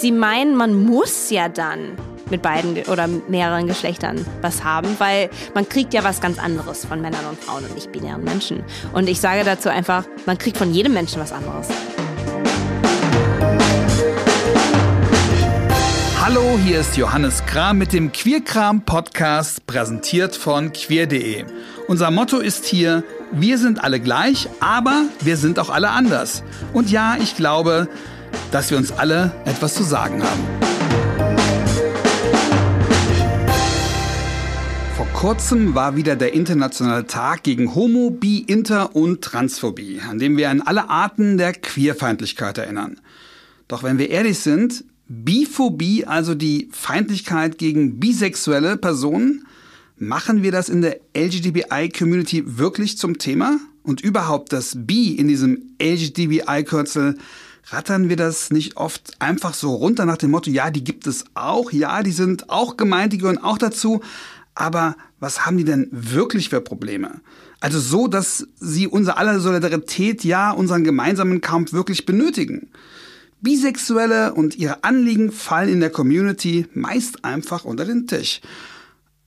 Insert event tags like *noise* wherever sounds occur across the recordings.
sie meinen, man muss ja dann mit beiden oder mehreren Geschlechtern was haben, weil man kriegt ja was ganz anderes von Männern und Frauen und nicht binären Menschen. Und ich sage dazu einfach, man kriegt von jedem Menschen was anderes. Hallo, hier ist Johannes Kram mit dem Queerkram Podcast, präsentiert von queer.de. Unser Motto ist hier, wir sind alle gleich, aber wir sind auch alle anders. Und ja, ich glaube, dass wir uns alle etwas zu sagen haben. Vor kurzem war wieder der internationale Tag gegen Homo, Bi, Inter und Transphobie, an dem wir an alle Arten der Queerfeindlichkeit erinnern. Doch wenn wir ehrlich sind, Biphobie, also die Feindlichkeit gegen bisexuelle Personen, machen wir das in der LGBTI-Community wirklich zum Thema? Und überhaupt das Bi in diesem LGBTI-Kürzel, rattern wir das nicht oft einfach so runter nach dem Motto, ja, die gibt es auch, ja, die sind auch gemeint, die gehören auch dazu, aber was haben die denn wirklich für Probleme? Also so, dass sie unser aller Solidarität, ja, unseren gemeinsamen Kampf wirklich benötigen. Bisexuelle und ihre Anliegen fallen in der Community meist einfach unter den Tisch.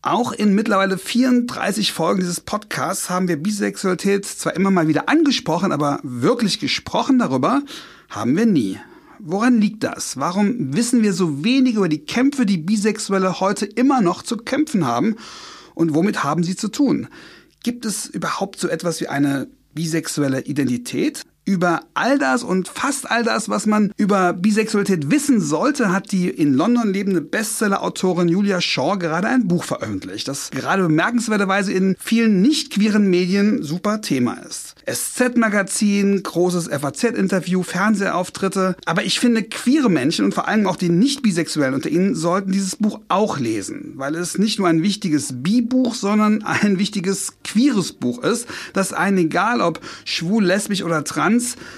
Auch in mittlerweile 34 Folgen dieses Podcasts haben wir Bisexualität zwar immer mal wieder angesprochen, aber wirklich gesprochen darüber haben wir nie. Woran liegt das? Warum wissen wir so wenig über die Kämpfe, die Bisexuelle heute immer noch zu kämpfen haben? Und womit haben sie zu tun? Gibt es überhaupt so etwas wie eine bisexuelle Identität? Über all das und fast all das, was man über Bisexualität wissen sollte, hat die in London lebende Bestseller-Autorin Julia Shaw gerade ein Buch veröffentlicht, das gerade bemerkenswerterweise in vielen nicht queeren Medien super Thema ist. SZ-Magazin, großes FAZ-Interview, Fernsehauftritte. Aber ich finde, queere Menschen und vor allem auch die nicht-bisexuellen unter ihnen sollten dieses Buch auch lesen, weil es nicht nur ein wichtiges Bi-Buch, sondern ein wichtiges queeres Buch ist, das einen, egal ob schwul, lesbisch oder trans,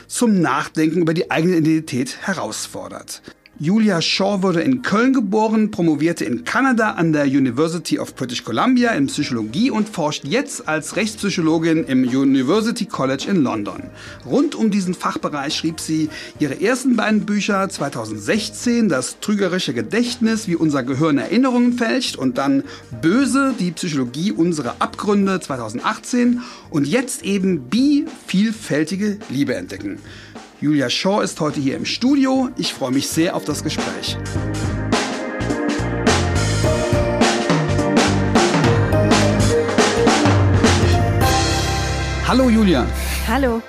zum Nachdenken über die eigene Identität herausfordert. Julia Shaw wurde in Köln geboren, promovierte in Kanada an der University of British Columbia in Psychologie und forscht jetzt als Rechtspsychologin im University College in London. Rund um diesen Fachbereich schrieb sie ihre ersten beiden Bücher 2016, Das trügerische Gedächtnis, wie unser Gehirn Erinnerungen fälscht und dann Böse, die Psychologie unserer Abgründe 2018 und jetzt eben Bi, vielfältige Liebe entdecken. Julia Shaw ist heute hier im Studio. Ich freue mich sehr auf das Gespräch. Hallo Julia. Hallo.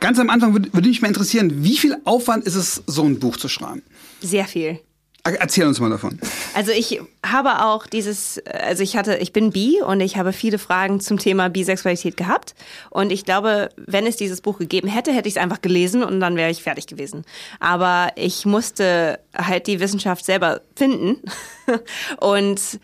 Ganz am Anfang würde, würde mich mal interessieren, wie viel Aufwand ist es, so ein Buch zu schreiben? Sehr viel. Erzähl uns mal davon. Also ich habe auch dieses, also ich hatte, ich bin bi und ich habe viele Fragen zum Thema Bisexualität gehabt. Und ich glaube, wenn es dieses Buch gegeben hätte, hätte ich es einfach gelesen und dann wäre ich fertig gewesen. Aber ich musste halt die Wissenschaft selber finden. *laughs* und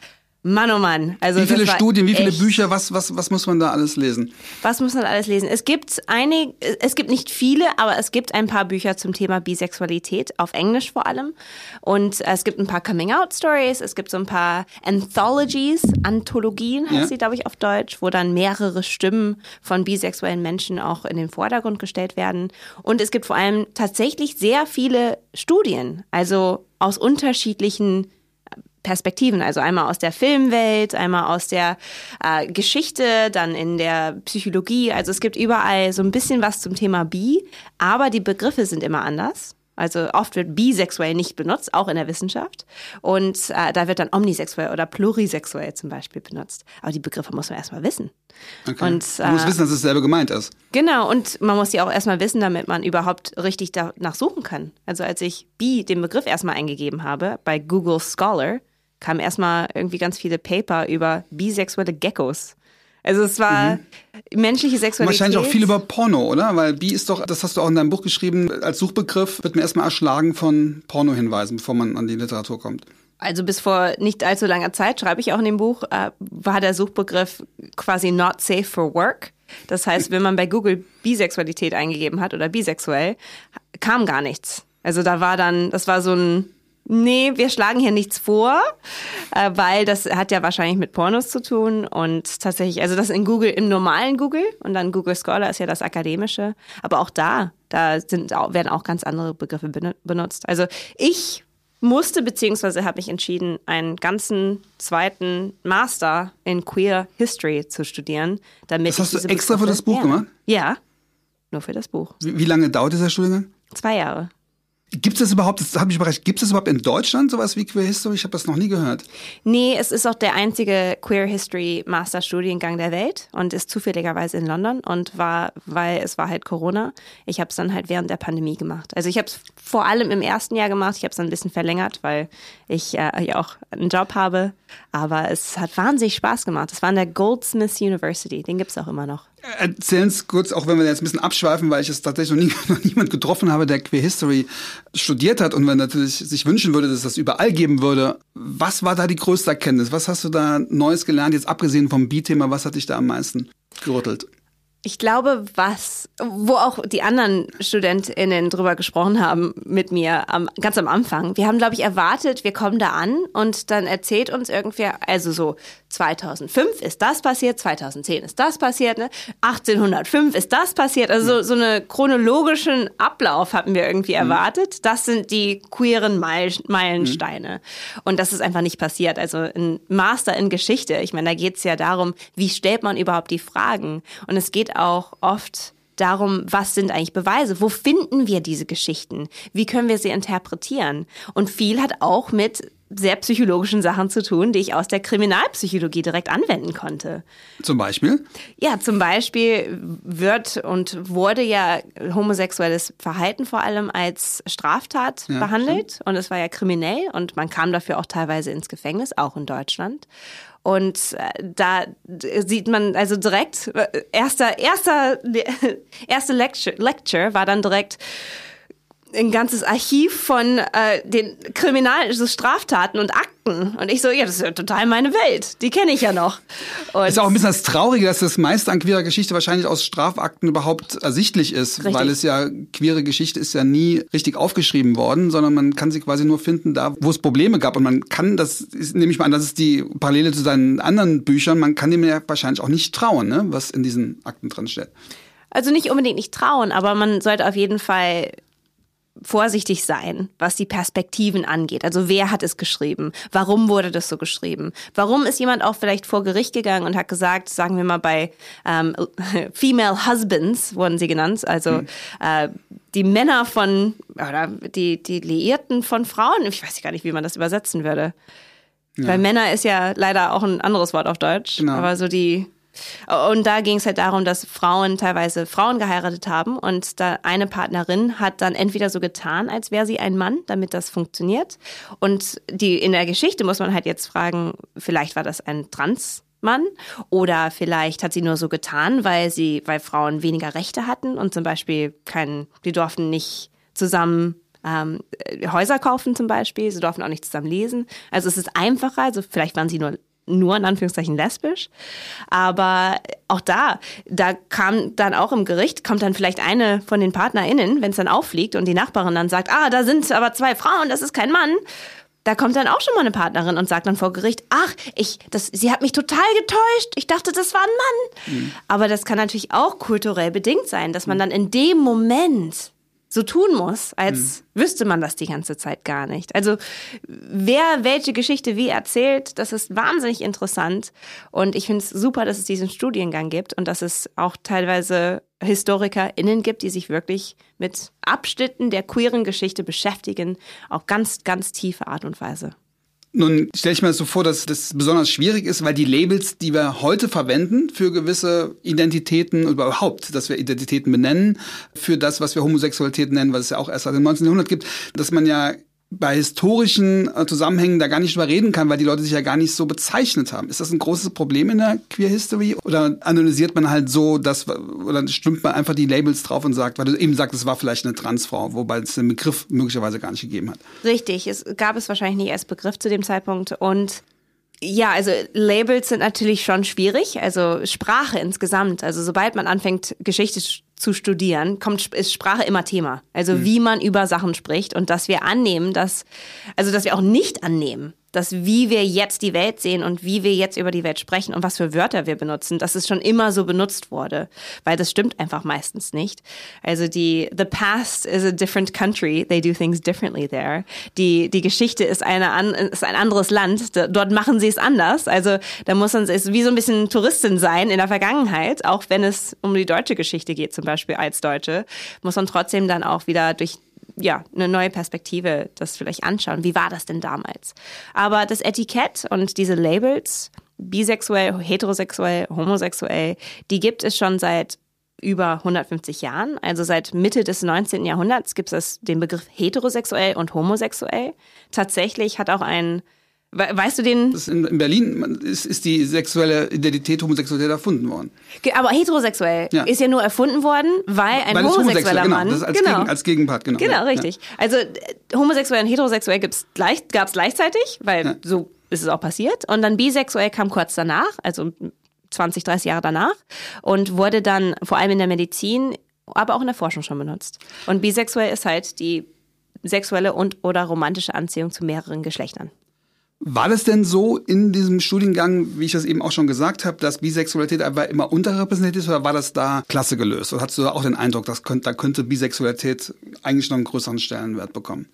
Mann, oh Mann. Also wie viele Studien, wie viele Bücher, was, was, was muss man da alles lesen? Was muss man alles lesen? Es gibt einige, es gibt nicht viele, aber es gibt ein paar Bücher zum Thema Bisexualität, auf Englisch vor allem. Und es gibt ein paar Coming-out-Stories, es gibt so ein paar Anthologies, Anthologien heißt ja. sie, glaube ich, auf Deutsch, wo dann mehrere Stimmen von bisexuellen Menschen auch in den Vordergrund gestellt werden. Und es gibt vor allem tatsächlich sehr viele Studien, also aus unterschiedlichen Perspektiven, also einmal aus der Filmwelt, einmal aus der äh, Geschichte, dann in der Psychologie. Also es gibt überall so ein bisschen was zum Thema Bi, aber die Begriffe sind immer anders. Also oft wird bisexuell nicht benutzt, auch in der Wissenschaft. Und äh, da wird dann omnisexuell oder plurisexuell zum Beispiel benutzt. Aber die Begriffe muss man erstmal wissen. Okay. Und, äh, man muss wissen, dass es selber gemeint ist. Genau, und man muss die auch erstmal wissen, damit man überhaupt richtig danach suchen kann. Also als ich bi den Begriff erstmal eingegeben habe bei Google Scholar, kamen erstmal irgendwie ganz viele Paper über bisexuelle Geckos. Also es war mhm. menschliche Sexualität. Wahrscheinlich auch viel über Porno, oder? Weil bi ist doch, das hast du auch in deinem Buch geschrieben, als Suchbegriff wird man erstmal erschlagen von Porno-Hinweisen, bevor man an die Literatur kommt. Also bis vor nicht allzu langer Zeit, schreibe ich auch in dem Buch, äh, war der Suchbegriff quasi not safe for work. Das heißt, wenn man bei Google Bisexualität eingegeben hat oder bisexuell, kam gar nichts. Also da war dann, das war so ein Nee, wir schlagen hier nichts vor, äh, weil das hat ja wahrscheinlich mit Pornos zu tun und tatsächlich, also das in Google, im normalen Google und dann Google Scholar ist ja das akademische, aber auch da Da sind, werden auch ganz andere Begriffe benutzt. Also ich musste beziehungsweise habe ich entschieden, einen ganzen zweiten Master in Queer History zu studieren, damit das hast du extra für das Buch lerne. gemacht? Ja, nur für das Buch. Wie, wie lange dauert dieser Studiengang? Zwei Jahre. Gibt es überhaupt, das habe ich überrascht, gibt es überhaupt in Deutschland sowas wie Queer History? Ich habe das noch nie gehört. Nee, es ist auch der einzige Queer History Master Studiengang der Welt und ist zufälligerweise in London und war, weil es war halt Corona. Ich habe es dann halt während der Pandemie gemacht. Also ich habe es vor allem im ersten Jahr gemacht. Ich habe es dann ein bisschen verlängert, weil ich äh, ja auch einen Job habe. Aber es hat wahnsinnig Spaß gemacht. Es war an der Goldsmiths University. Den gibt es auch immer noch. Erzählen Sie kurz, auch wenn wir jetzt ein bisschen abschweifen, weil ich es tatsächlich noch, nie, *laughs* noch niemand getroffen habe, der Queer History studiert hat und man natürlich sich wünschen würde, dass es das überall geben würde. Was war da die größte Erkenntnis? Was hast du da Neues gelernt, jetzt abgesehen vom B-Thema? Was hat dich da am meisten gerüttelt? Ich glaube, was, wo auch die anderen StudentInnen drüber gesprochen haben mit mir am, ganz am Anfang. Wir haben, glaube ich, erwartet, wir kommen da an und dann erzählt uns irgendwer, also so 2005 ist das passiert, 2010 ist das passiert, ne? 1805 ist das passiert. Also so, so einen chronologischen Ablauf hatten wir irgendwie mhm. erwartet. Das sind die queeren Meilensteine. Mhm. Und das ist einfach nicht passiert. Also ein Master in Geschichte, ich meine, da geht es ja darum, wie stellt man überhaupt die Fragen? Und es geht auch oft darum, was sind eigentlich Beweise? Wo finden wir diese Geschichten? Wie können wir sie interpretieren? Und viel hat auch mit sehr psychologischen Sachen zu tun, die ich aus der Kriminalpsychologie direkt anwenden konnte. Zum Beispiel? Ja, zum Beispiel wird und wurde ja homosexuelles Verhalten vor allem als Straftat ja, behandelt stimmt. und es war ja kriminell und man kam dafür auch teilweise ins Gefängnis, auch in Deutschland. Und äh, da sieht man also direkt, äh, erster, erster, *laughs* erste Lecture, Lecture war dann direkt, ein ganzes Archiv von äh, den Kriminal, also Straftaten und Akten. Und ich so, ja, das ist ja total meine Welt. Die kenne ich ja noch. Und ist auch ein bisschen das Traurige, dass das meiste an queerer Geschichte wahrscheinlich aus Strafakten überhaupt ersichtlich ist. Richtig. Weil es ja, queere Geschichte ist ja nie richtig aufgeschrieben worden, sondern man kann sie quasi nur finden da, wo es Probleme gab. Und man kann, das nehme ich mal an, das ist die Parallele zu seinen anderen Büchern, man kann dem ja wahrscheinlich auch nicht trauen, ne, was in diesen Akten drin steht. Also nicht unbedingt nicht trauen, aber man sollte auf jeden Fall vorsichtig sein, was die Perspektiven angeht. Also wer hat es geschrieben? Warum wurde das so geschrieben? Warum ist jemand auch vielleicht vor Gericht gegangen und hat gesagt, sagen wir mal bei ähm, *laughs* Female Husbands wurden sie genannt, also mhm. äh, die Männer von oder die die Liierten von Frauen. Ich weiß gar nicht, wie man das übersetzen würde. Ja. Weil Männer ist ja leider auch ein anderes Wort auf Deutsch, genau. aber so die und da ging es halt darum, dass Frauen teilweise Frauen geheiratet haben und da eine Partnerin hat dann entweder so getan, als wäre sie ein Mann, damit das funktioniert. Und die in der Geschichte muss man halt jetzt fragen, vielleicht war das ein Transmann oder vielleicht hat sie nur so getan, weil sie, weil Frauen weniger Rechte hatten und zum Beispiel keinen, die durften nicht zusammen ähm, Häuser kaufen zum Beispiel, sie durften auch nicht zusammen lesen. Also es ist einfacher, also vielleicht waren sie nur nur in Anführungszeichen lesbisch. Aber auch da, da kam dann auch im Gericht, kommt dann vielleicht eine von den PartnerInnen, wenn es dann auffliegt und die Nachbarin dann sagt, ah, da sind aber zwei Frauen, das ist kein Mann. Da kommt dann auch schon mal eine Partnerin und sagt dann vor Gericht, ach, ich, das, sie hat mich total getäuscht. Ich dachte, das war ein Mann. Mhm. Aber das kann natürlich auch kulturell bedingt sein, dass man dann in dem Moment so tun muss, als mhm. wüsste man das die ganze Zeit gar nicht. Also wer welche Geschichte wie erzählt, das ist wahnsinnig interessant. Und ich finde es super, dass es diesen Studiengang gibt und dass es auch teilweise HistorikerInnen gibt, die sich wirklich mit Abschnitten der queeren Geschichte beschäftigen, auf ganz, ganz tiefe Art und Weise. Nun stelle ich mir das so vor, dass das besonders schwierig ist, weil die Labels, die wir heute verwenden für gewisse Identitäten überhaupt, dass wir Identitäten benennen, für das, was wir Homosexualität nennen, was es ja auch erst seit dem 19. Jahrhundert gibt, dass man ja bei historischen äh, Zusammenhängen da gar nicht drüber reden kann, weil die Leute sich ja gar nicht so bezeichnet haben. Ist das ein großes Problem in der Queer History? Oder analysiert man halt so, dass, oder stimmt man einfach die Labels drauf und sagt, weil du eben sagst, es war vielleicht eine Transfrau, wobei es den Begriff möglicherweise gar nicht gegeben hat. Richtig, es gab es wahrscheinlich nicht als Begriff zu dem Zeitpunkt und ja, also Labels sind natürlich schon schwierig, also Sprache insgesamt. Also sobald man anfängt, Geschichte zu studieren, kommt, ist Sprache immer Thema. Also mhm. wie man über Sachen spricht und dass wir annehmen, dass, also dass wir auch nicht annehmen, dass wie wir jetzt die Welt sehen und wie wir jetzt über die Welt sprechen und was für Wörter wir benutzen, dass es schon immer so benutzt wurde. Weil das stimmt einfach meistens nicht. Also die, the past is a different country. They do things differently there. Die, die Geschichte ist eine, ist ein anderes Land. Dort machen sie es anders. Also da muss man, ist wie so ein bisschen Touristin sein in der Vergangenheit, auch wenn es um die deutsche Geschichte geht, zum Beispiel als Deutsche, muss man trotzdem dann auch wieder durch ja, eine neue Perspektive das vielleicht anschauen. Wie war das denn damals? Aber das Etikett und diese Labels, bisexuell, heterosexuell, homosexuell, die gibt es schon seit über 150 Jahren. Also seit Mitte des 19. Jahrhunderts gibt es den Begriff heterosexuell und homosexuell. Tatsächlich hat auch ein Weißt du den? in Berlin ist, ist, die sexuelle Identität Homosexualität erfunden worden. Aber heterosexuell ja. ist ja nur erfunden worden, weil ein weil homosexueller genau, Mann. Das als, genau. Gegen, als Gegenpart, genau. Genau, ja. richtig. Also äh, homosexuell und heterosexuell gleich, gab es gleichzeitig, weil ja. so ist es auch passiert. Und dann bisexuell kam kurz danach, also 20, 30 Jahre danach und wurde dann vor allem in der Medizin, aber auch in der Forschung schon benutzt. Und bisexuell ist halt die sexuelle und oder romantische Anziehung zu mehreren Geschlechtern. War das denn so in diesem Studiengang, wie ich das eben auch schon gesagt habe, dass Bisexualität einfach immer unterrepräsentiert ist oder war das da klasse gelöst? Oder hast du da auch den Eindruck, dass da könnte Bisexualität eigentlich noch einen größeren Stellenwert bekommen?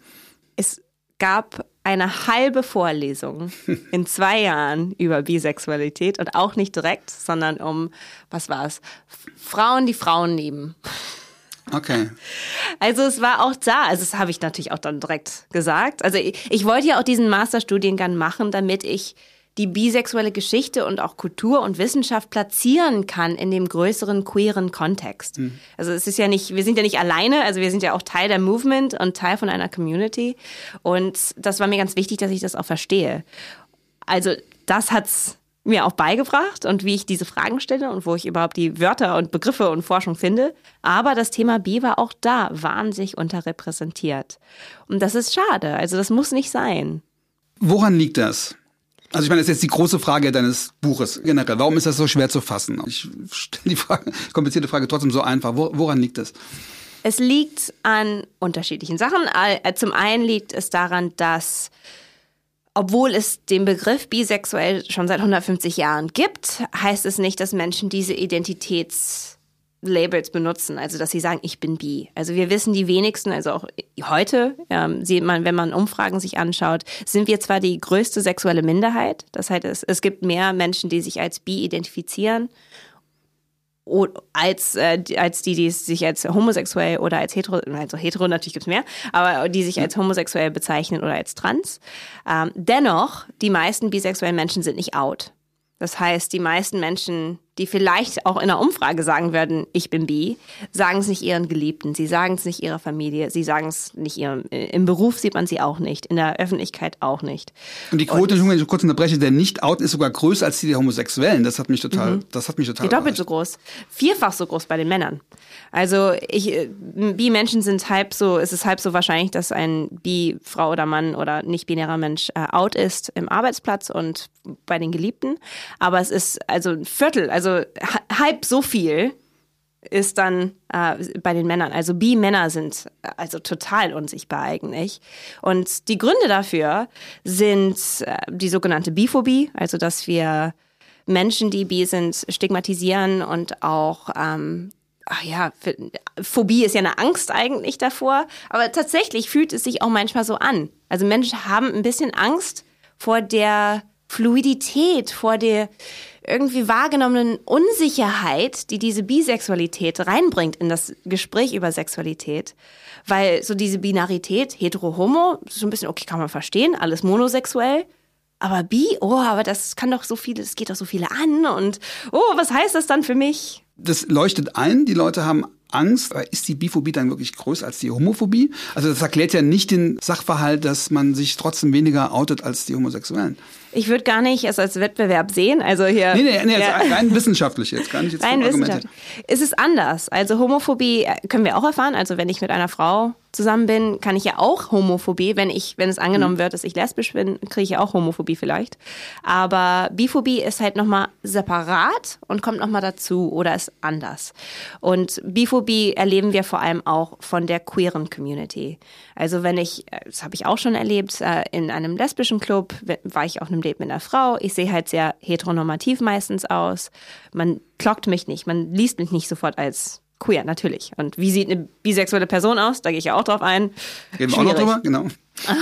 Es gab eine halbe Vorlesung *laughs* in zwei Jahren über Bisexualität und auch nicht direkt, sondern um, was war es? Frauen, die Frauen lieben. Okay. Also es war auch da, also das habe ich natürlich auch dann direkt gesagt. Also ich, ich wollte ja auch diesen Masterstudiengang machen, damit ich die bisexuelle Geschichte und auch Kultur und Wissenschaft platzieren kann in dem größeren queeren Kontext. Mhm. Also es ist ja nicht, wir sind ja nicht alleine, also wir sind ja auch Teil der Movement und Teil von einer Community. Und das war mir ganz wichtig, dass ich das auch verstehe. Also das hat's mir auch beigebracht und wie ich diese Fragen stelle und wo ich überhaupt die Wörter und Begriffe und Forschung finde. Aber das Thema B war auch da wahnsinnig unterrepräsentiert. Und das ist schade. Also das muss nicht sein. Woran liegt das? Also ich meine, das ist jetzt die große Frage deines Buches generell. Warum ist das so schwer zu fassen? Ich stelle die Frage, komplizierte Frage trotzdem so einfach. Woran liegt das? Es liegt an unterschiedlichen Sachen. Zum einen liegt es daran, dass obwohl es den Begriff bisexuell schon seit 150 Jahren gibt, heißt es nicht, dass Menschen diese Identitätslabels benutzen, also dass sie sagen, ich bin bi. Also wir wissen die wenigsten, also auch heute, ähm, sieht man, wenn man Umfragen sich anschaut, sind wir zwar die größte sexuelle Minderheit, das heißt, es, es gibt mehr Menschen, die sich als bi identifizieren als, äh, als die, die sich als homosexuell oder als hetero, also hetero natürlich gibt's mehr, aber die sich als homosexuell bezeichnen oder als trans. Ähm, dennoch, die meisten bisexuellen Menschen sind nicht out. Das heißt, die meisten Menschen die vielleicht auch in einer Umfrage sagen würden, ich bin bi, sagen es nicht ihren Geliebten, sie sagen es nicht ihrer Familie, sie sagen es nicht ihrem, äh, im Beruf sieht man sie auch nicht, in der Öffentlichkeit auch nicht. Und die Quote, wenn ich kurz unterbreche, der Nicht-Out ist sogar größer als die der Homosexuellen. Das hat mich total, mhm. das hat mich total. Die doppelt so groß. Vierfach so groß bei den Männern. Also ich, äh, Bi-Menschen sind halb so, es ist halb so wahrscheinlich, dass ein Bi-Frau oder Mann oder nicht-binärer Mensch äh, out ist im Arbeitsplatz und bei den Geliebten. Aber es ist also ein Viertel, also also halb so viel ist dann äh, bei den Männern. Also Bi-Männer sind äh, also total unsichtbar eigentlich. Und die Gründe dafür sind äh, die sogenannte Biphobie, also dass wir Menschen, die bi sind, stigmatisieren und auch ähm, ach ja, Phobie ist ja eine Angst eigentlich davor, aber tatsächlich fühlt es sich auch manchmal so an. Also Menschen haben ein bisschen Angst vor der Fluidität, vor der irgendwie wahrgenommenen Unsicherheit, die diese Bisexualität reinbringt in das Gespräch über Sexualität. Weil so diese Binarität, hetero-homo, so ein bisschen, okay, kann man verstehen, alles monosexuell. Aber bi, oh, aber das kann doch so viele, es geht doch so viele an und oh, was heißt das dann für mich? Das leuchtet ein, die Leute haben Angst, ist die Biphobie dann wirklich größer als die Homophobie? Also das erklärt ja nicht den Sachverhalt, dass man sich trotzdem weniger outet als die Homosexuellen. Ich würde gar nicht es als Wettbewerb sehen. Also hier. Nee, nee, nee ja. rein wissenschaftlich jetzt, gar nicht jetzt Rein wissenschaftlich. Es ist anders. Also Homophobie äh, können wir auch erfahren. Also wenn ich mit einer Frau zusammen bin, kann ich ja auch Homophobie, wenn ich, wenn es angenommen mhm. wird, dass ich lesbisch bin, kriege ich ja auch Homophobie vielleicht. Aber Biphobie ist halt nochmal separat und kommt nochmal dazu oder ist anders. Und Biphobie erleben wir vor allem auch von der queeren Community. Also wenn ich, äh, das habe ich auch schon erlebt, äh, in einem lesbischen Club war ich auf einem Date mit einer Frau. Ich sehe halt sehr heteronormativ meistens aus. Man klockt mich nicht, man liest mich nicht sofort als queer, natürlich. Und wie sieht eine bisexuelle Person aus? Da gehe ich ja auch drauf ein. Reden wir auch noch drüber, genau.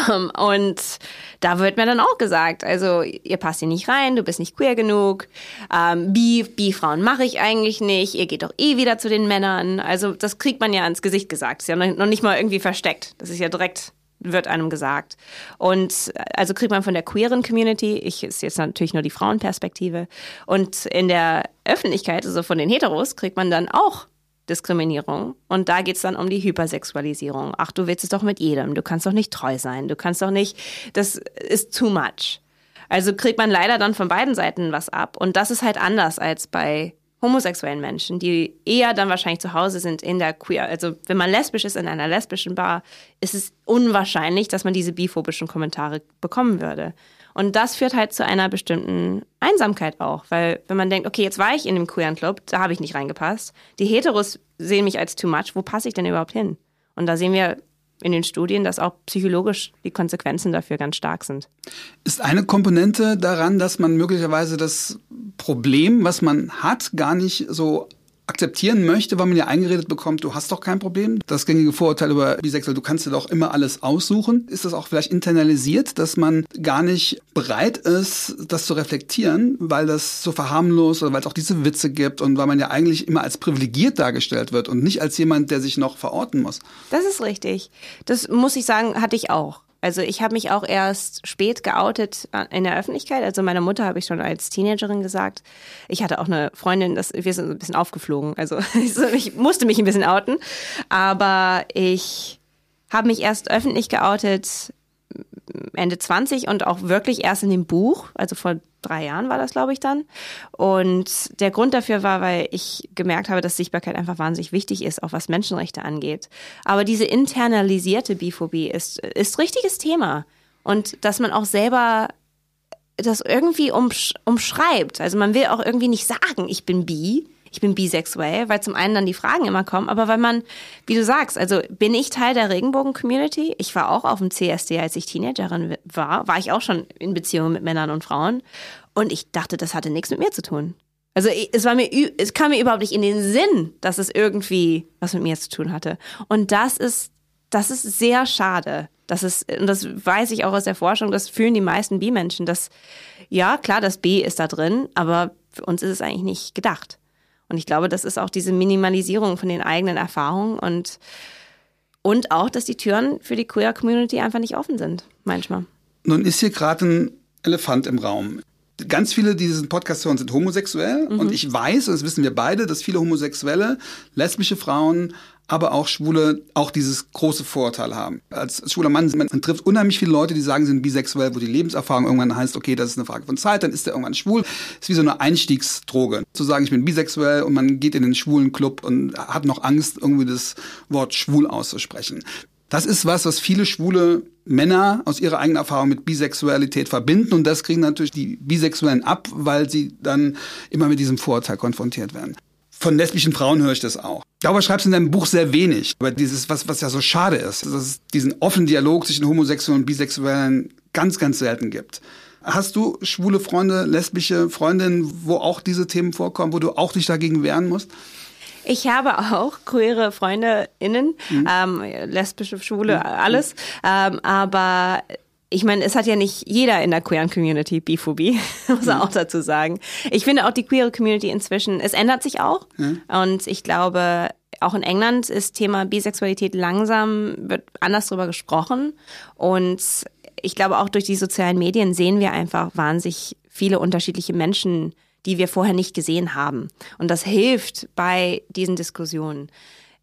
Um, und da wird mir dann auch gesagt, also ihr passt hier nicht rein, du bist nicht queer genug, ähm, bi, bi-Frauen mache ich eigentlich nicht, ihr geht doch eh wieder zu den Männern. Also das kriegt man ja ans Gesicht gesagt, ist ja noch nicht mal irgendwie versteckt. Das ist ja direkt wird einem gesagt. Und also kriegt man von der queeren Community, ich ist jetzt natürlich nur die Frauenperspektive, und in der Öffentlichkeit, also von den Heteros, kriegt man dann auch Diskriminierung. Und da geht es dann um die Hypersexualisierung. Ach, du willst es doch mit jedem. Du kannst doch nicht treu sein. Du kannst doch nicht. Das ist too much. Also kriegt man leider dann von beiden Seiten was ab. Und das ist halt anders als bei homosexuellen Menschen, die eher dann wahrscheinlich zu Hause sind in der queer. Also wenn man lesbisch ist in einer lesbischen Bar, ist es unwahrscheinlich, dass man diese biphobischen Kommentare bekommen würde. Und das führt halt zu einer bestimmten Einsamkeit auch, weil wenn man denkt, okay, jetzt war ich in dem queeren Club, da habe ich nicht reingepasst. Die Heteros sehen mich als too much, wo passe ich denn überhaupt hin? Und da sehen wir in den Studien, dass auch psychologisch die Konsequenzen dafür ganz stark sind. Ist eine Komponente daran, dass man möglicherweise das Problem, was man hat, gar nicht so akzeptieren möchte, weil man ja eingeredet bekommt, du hast doch kein Problem. Das gängige Vorurteil über Bisexuell, du kannst dir doch immer alles aussuchen. Ist das auch vielleicht internalisiert, dass man gar nicht bereit ist, das zu reflektieren, weil das so verharmlos oder weil es auch diese Witze gibt und weil man ja eigentlich immer als privilegiert dargestellt wird und nicht als jemand, der sich noch verorten muss? Das ist richtig. Das muss ich sagen, hatte ich auch. Also ich habe mich auch erst spät geoutet äh, in der Öffentlichkeit. Also meiner Mutter habe ich schon als Teenagerin gesagt. Ich hatte auch eine Freundin, das, wir sind ein bisschen aufgeflogen. Also *laughs* ich musste mich ein bisschen outen. Aber ich habe mich erst öffentlich geoutet Ende 20 und auch wirklich erst in dem Buch, also vor drei Jahren war das, glaube ich, dann. Und der Grund dafür war, weil ich gemerkt habe, dass Sichtbarkeit einfach wahnsinnig wichtig ist, auch was Menschenrechte angeht. Aber diese internalisierte Biphobie ist, ist richtiges Thema. Und dass man auch selber das irgendwie umsch umschreibt. Also man will auch irgendwie nicht sagen, ich bin bi, ich bin bisexuell, weil zum einen dann die Fragen immer kommen, aber weil man, wie du sagst, also bin ich Teil der Regenbogen-Community? Ich war auch auf dem CSD, als ich Teenagerin war, war ich auch schon in Beziehungen mit Männern und Frauen und ich dachte, das hatte nichts mit mir zu tun. Also es war mir, es kam mir überhaupt nicht in den Sinn, dass es irgendwie was mit mir zu tun hatte. Und das ist, das ist sehr schade. Das ist, und das weiß ich auch aus der Forschung, das fühlen die meisten B-Menschen, dass, ja, klar, das B ist da drin, aber für uns ist es eigentlich nicht gedacht. Und ich glaube, das ist auch diese Minimalisierung von den eigenen Erfahrungen und, und auch, dass die Türen für die Queer Community einfach nicht offen sind, manchmal. Nun ist hier gerade ein Elefant im Raum. Ganz viele, die diesen Podcast hören, sind homosexuell. Mhm. Und ich weiß, und das wissen wir beide, dass viele Homosexuelle, lesbische Frauen, aber auch Schwule auch dieses große Vorurteil haben. Als schwuler Mann, man, trifft unheimlich viele Leute, die sagen, sie sind bisexuell, wo die Lebenserfahrung irgendwann heißt, okay, das ist eine Frage von Zeit, dann ist der irgendwann schwul. Das ist wie so eine Einstiegsdroge. Zu sagen, ich bin bisexuell und man geht in den schwulen Club und hat noch Angst, irgendwie das Wort schwul auszusprechen. Das ist was, was viele schwule Männer aus ihrer eigenen Erfahrung mit Bisexualität verbinden und das kriegen natürlich die Bisexuellen ab, weil sie dann immer mit diesem Vorurteil konfrontiert werden. Von lesbischen Frauen höre ich das auch. Darüber schreibst du in deinem Buch sehr wenig. Aber dieses, was, was ja so schade ist, dass es diesen offenen Dialog zwischen Homosexuellen und Bisexuellen ganz, ganz selten gibt. Hast du schwule Freunde, lesbische Freundinnen, wo auch diese Themen vorkommen, wo du auch dich dagegen wehren musst? Ich habe auch queere FreundInnen, mhm. ähm, lesbische, schwule, mhm. alles. Ähm, aber ich meine, es hat ja nicht jeder in der queeren Community Biphobie, *laughs* muss man mhm. auch dazu sagen. Ich finde auch die queere Community inzwischen, es ändert sich auch. Mhm. Und ich glaube, auch in England ist Thema Bisexualität langsam, wird anders drüber gesprochen. Und ich glaube, auch durch die sozialen Medien sehen wir einfach wahnsinnig viele unterschiedliche Menschen, die wir vorher nicht gesehen haben. Und das hilft bei diesen Diskussionen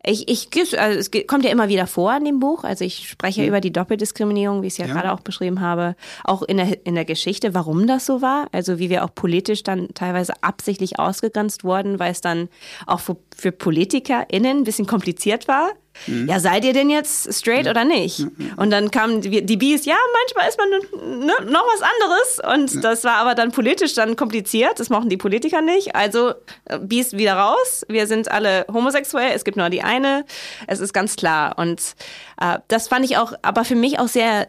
Ich, ich, also es kommt ja immer wieder vor in dem Buch. Also ich spreche mhm. über die Doppeldiskriminierung, wie ich es ja, ja, gerade auch beschrieben habe, auch in der, in der Geschichte, warum das so war. Also wie wir auch politisch dann teilweise absichtlich ausgegrenzt wurden, weil es dann auch für, für PolitikerInnen ein bisschen kompliziert war. Mhm. Ja, seid ihr denn jetzt straight ja. oder nicht? Ja, und dann kamen die, die Bees, ja, manchmal ist man ne, noch was anderes. Und das war aber dann politisch dann kompliziert. Das mochten die Politiker nicht. Also äh, Bees wieder raus. Wir sind alle homosexuell. Es gibt nur die eine. Es ist ganz klar. Und äh, das fand ich auch, aber für mich auch sehr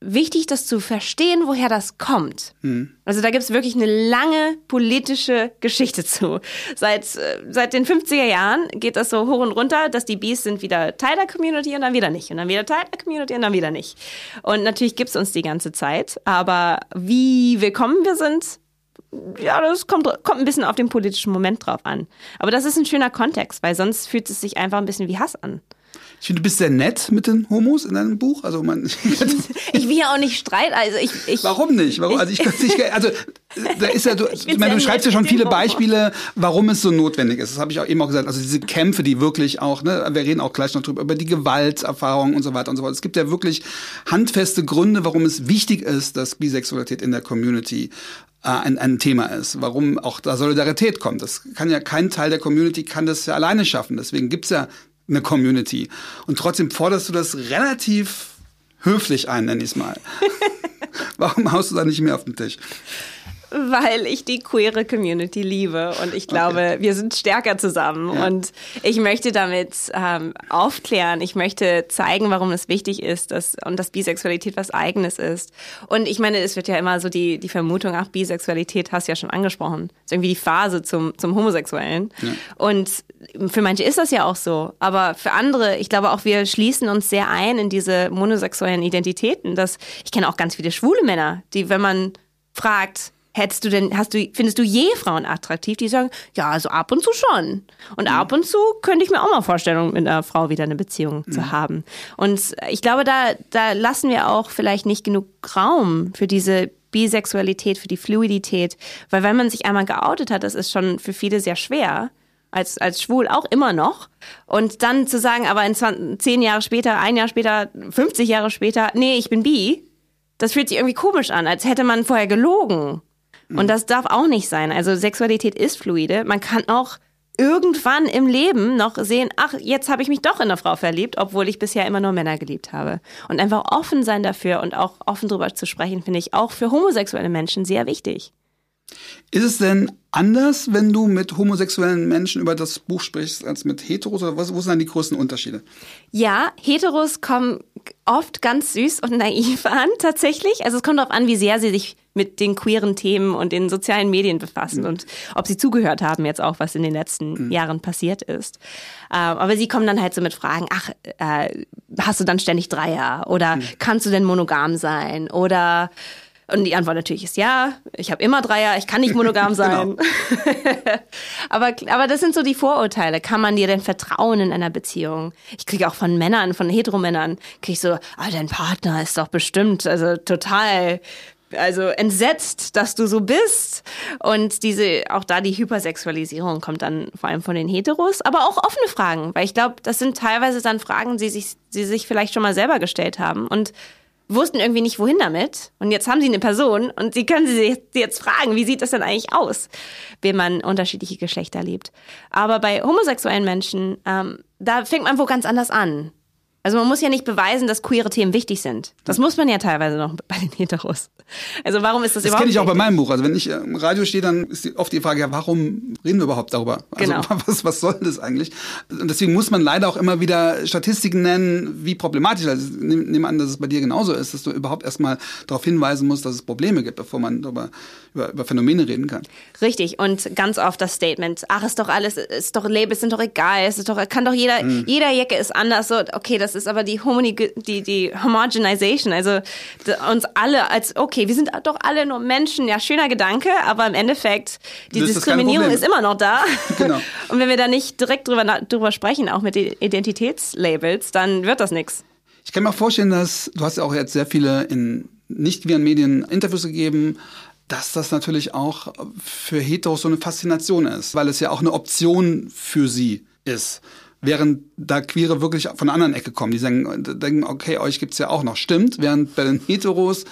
wichtig, das zu verstehen, woher das kommt. Mhm. Also da gibt es wirklich eine lange politische Geschichte zu. Seit, äh, seit den 50er Jahren geht das so hoch und runter, dass die Bees sind wieder Teil der Community und dann wieder nicht. Und dann wieder Teil der Community und dann wieder nicht. Und natürlich gibt es uns die ganze Zeit. Aber wie willkommen wir sind, ja, das kommt, kommt ein bisschen auf den politischen Moment drauf an. Aber das ist ein schöner Kontext, weil sonst fühlt es sich einfach ein bisschen wie Hass an. Ich finde, du bist sehr nett mit den Homos in deinem Buch. Also man, *laughs* *laughs* ich will ja auch nicht streiten. Also ich, ich, warum nicht? Warum? Also ich nicht, also da ist ja, du, ich, meine, du schreibst ja schon viele Beispiele, warum es so notwendig ist. Das habe ich auch eben auch gesagt. Also diese Kämpfe, die wirklich auch, ne, wir reden auch gleich noch drüber, über die Gewalterfahrung und so weiter und so fort. Es gibt ja wirklich handfeste Gründe, warum es wichtig ist, dass Bisexualität in der Community äh, ein, ein Thema ist, warum auch da Solidarität kommt. Das kann ja kein Teil der Community kann das ja alleine schaffen. Deswegen gibt's ja eine Community. Und trotzdem forderst du das relativ höflich ein, nenn ich es mal. *laughs* Warum haust du da nicht mehr auf den Tisch? Weil ich die queere Community liebe und ich glaube, okay. wir sind stärker zusammen ja. und ich möchte damit ähm, aufklären. Ich möchte zeigen, warum es wichtig ist dass, und dass Bisexualität was Eigenes ist. Und ich meine, es wird ja immer so die, die Vermutung, ach, Bisexualität hast du ja schon angesprochen. Das ist irgendwie die Phase zum, zum Homosexuellen. Ja. Und für manche ist das ja auch so, aber für andere, ich glaube auch, wir schließen uns sehr ein in diese monosexuellen Identitäten. Das, ich kenne auch ganz viele schwule Männer, die, wenn man fragt, Hättest du denn, hast du, findest du je Frauen attraktiv, die sagen, ja, also ab und zu schon. Und mhm. ab und zu könnte ich mir auch mal vorstellen, mit einer Frau wieder eine Beziehung mhm. zu haben. Und ich glaube, da, da lassen wir auch vielleicht nicht genug Raum für diese Bisexualität, für die Fluidität. Weil wenn man sich einmal geoutet hat, das ist schon für viele sehr schwer. Als, als schwul auch immer noch. Und dann zu sagen, aber in 20, zehn Jahre später, ein Jahr später, 50 Jahre später, nee, ich bin bi, das fühlt sich irgendwie komisch an, als hätte man vorher gelogen. Und das darf auch nicht sein. Also Sexualität ist fluide. Man kann auch irgendwann im Leben noch sehen, ach, jetzt habe ich mich doch in eine Frau verliebt, obwohl ich bisher immer nur Männer geliebt habe. Und einfach offen sein dafür und auch offen drüber zu sprechen, finde ich auch für homosexuelle Menschen sehr wichtig. Ist es denn anders, wenn du mit homosexuellen Menschen über das Buch sprichst, als mit Heteros? Oder was, wo sind dann die größten Unterschiede? Ja, Heteros kommen oft ganz süß und naiv *laughs* an, tatsächlich. Also es kommt darauf an, wie sehr sie sich mit den queeren Themen und den sozialen Medien befassen mhm. und ob sie zugehört haben jetzt auch, was in den letzten mhm. Jahren passiert ist. Ähm, aber sie kommen dann halt so mit Fragen, ach, äh, hast du dann ständig Dreier? Oder mhm. kannst du denn monogam sein? Oder und die Antwort natürlich ist ja. Ich habe immer Dreier, ich kann nicht monogam *laughs* sein. Genau. *laughs* aber, aber das sind so die Vorurteile. Kann man dir denn vertrauen in einer Beziehung? Ich kriege auch von Männern, von Heteromännern, kriege ich so, ah, dein Partner ist doch bestimmt, also total also entsetzt, dass du so bist. Und diese, auch da die Hypersexualisierung kommt dann vor allem von den Heteros, aber auch offene Fragen, weil ich glaube, das sind teilweise dann Fragen, die sich, die sich vielleicht schon mal selber gestellt haben und wussten irgendwie nicht, wohin damit. Und jetzt haben sie eine Person und sie können sie jetzt fragen, wie sieht das denn eigentlich aus, wenn man unterschiedliche Geschlechter lebt. Aber bei homosexuellen Menschen, ähm, da fängt man wo ganz anders an. Also man muss ja nicht beweisen, dass queere Themen wichtig sind. Das muss man ja teilweise noch *laughs* bei den Heteros. Also warum ist das, das überhaupt? Das kenne ich auch bei meinem Buch. Also wenn ich im Radio stehe, dann ist oft die Frage, ja, warum reden wir überhaupt darüber? Also genau. *laughs* was, was soll das eigentlich? Und deswegen muss man leider auch immer wieder Statistiken nennen, wie problematisch. Also ich nehme an, dass es bei dir genauso ist, dass du überhaupt erstmal darauf hinweisen musst, dass es Probleme gibt, bevor man darüber über, über Phänomene reden kann. Richtig. Und ganz oft das Statement, ach, ist doch alles, ist doch Labels sind doch egal, es ist doch, kann doch jeder, mhm. jeder Jacke ist anders. So, okay, das ist aber die, Homoni die, die Homogenization, also uns alle als, okay, wir sind doch alle nur Menschen, ja, schöner Gedanke, aber im Endeffekt, die das Diskriminierung ist, ist, immer noch da. Genau. *laughs* Und wenn wir da nicht direkt drüber, drüber sprechen, auch mit den Identitätslabels, dann wird das nichts. Ich kann mir auch vorstellen, dass du hast ja auch jetzt sehr viele in nicht viren Medien Interviews gegeben, dass das natürlich auch für Heteros so eine Faszination ist, weil es ja auch eine Option für sie ist. Während da Queere wirklich von der anderen Ecke kommen. Die sagen, denken, okay, euch gibt's ja auch noch. Stimmt, während bei den Heteros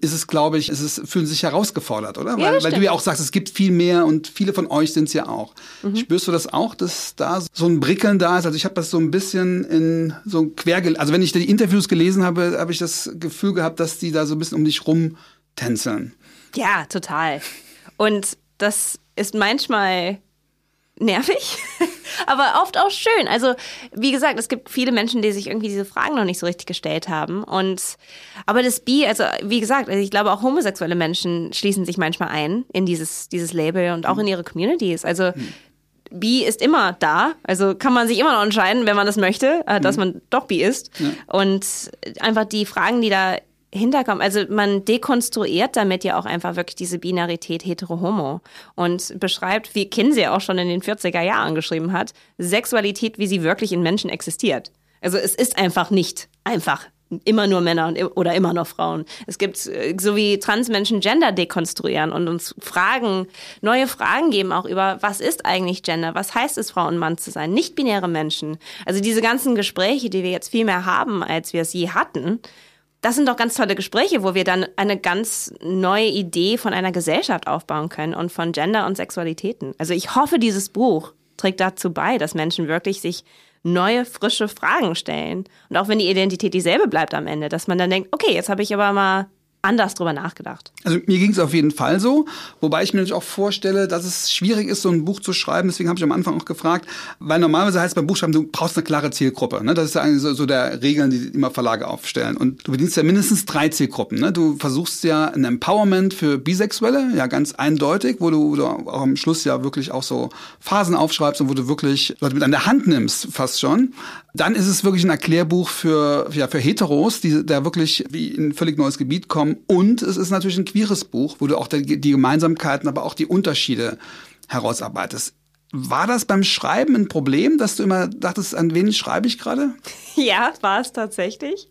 ist es, glaube ich, ist es, fühlen sich herausgefordert, oder? Ja, weil, du ja auch sagst, es gibt viel mehr und viele von euch sind's ja auch. Mhm. Spürst du das auch, dass da so ein Brickeln da ist? Also ich habe das so ein bisschen in so quer, also wenn ich die Interviews gelesen habe, habe ich das Gefühl gehabt, dass die da so ein bisschen um dich rum tänzeln. Ja, total. Und das ist manchmal nervig, *laughs* aber oft auch schön. Also, wie gesagt, es gibt viele Menschen, die sich irgendwie diese Fragen noch nicht so richtig gestellt haben. Und, aber das Bi, also, wie gesagt, ich glaube auch homosexuelle Menschen schließen sich manchmal ein in dieses, dieses Label und auch in ihre Communities. Also, Bi ist immer da, also kann man sich immer noch entscheiden, wenn man das möchte, äh, dass man doch Bi ist. Und einfach die Fragen, die da hinterkommen, also man dekonstruiert damit ja auch einfach wirklich diese Binarität hetero-homo und beschreibt, wie Kinsey auch schon in den 40er Jahren geschrieben hat, Sexualität, wie sie wirklich in Menschen existiert. Also es ist einfach nicht einfach immer nur Männer oder immer nur Frauen. Es gibt, äh, so wie Transmenschen Gender dekonstruieren und uns Fragen, neue Fragen geben auch über, was ist eigentlich Gender? Was heißt es, Frau und Mann zu sein? Nicht-binäre Menschen. Also diese ganzen Gespräche, die wir jetzt viel mehr haben, als wir es je hatten, das sind doch ganz tolle Gespräche, wo wir dann eine ganz neue Idee von einer Gesellschaft aufbauen können und von Gender und Sexualitäten. Also ich hoffe, dieses Buch trägt dazu bei, dass Menschen wirklich sich neue, frische Fragen stellen. Und auch wenn die Identität dieselbe bleibt am Ende, dass man dann denkt, okay, jetzt habe ich aber mal anders drüber nachgedacht. Also mir ging es auf jeden Fall so, wobei ich mir natürlich auch vorstelle, dass es schwierig ist, so ein Buch zu schreiben. Deswegen habe ich am Anfang auch gefragt, weil normalerweise heißt es beim Buchschreiben, du brauchst eine klare Zielgruppe. Ne? Das ist ja eigentlich so, so der Regeln, die immer Verlage aufstellen. Und du bedienst ja mindestens drei Zielgruppen. Ne? Du versuchst ja ein Empowerment für Bisexuelle, ja ganz eindeutig, wo du, wo du auch am Schluss ja wirklich auch so Phasen aufschreibst und wo du wirklich Leute mit an der Hand nimmst, fast schon. Dann ist es wirklich ein Erklärbuch für, ja, für Heteros, die da wirklich wie in ein völlig neues Gebiet kommen. Und es ist natürlich ein queeres Buch, wo du auch die, die Gemeinsamkeiten, aber auch die Unterschiede herausarbeitest. War das beim Schreiben ein Problem, dass du immer dachtest, an wen schreibe ich gerade? *laughs* Ja, war es tatsächlich.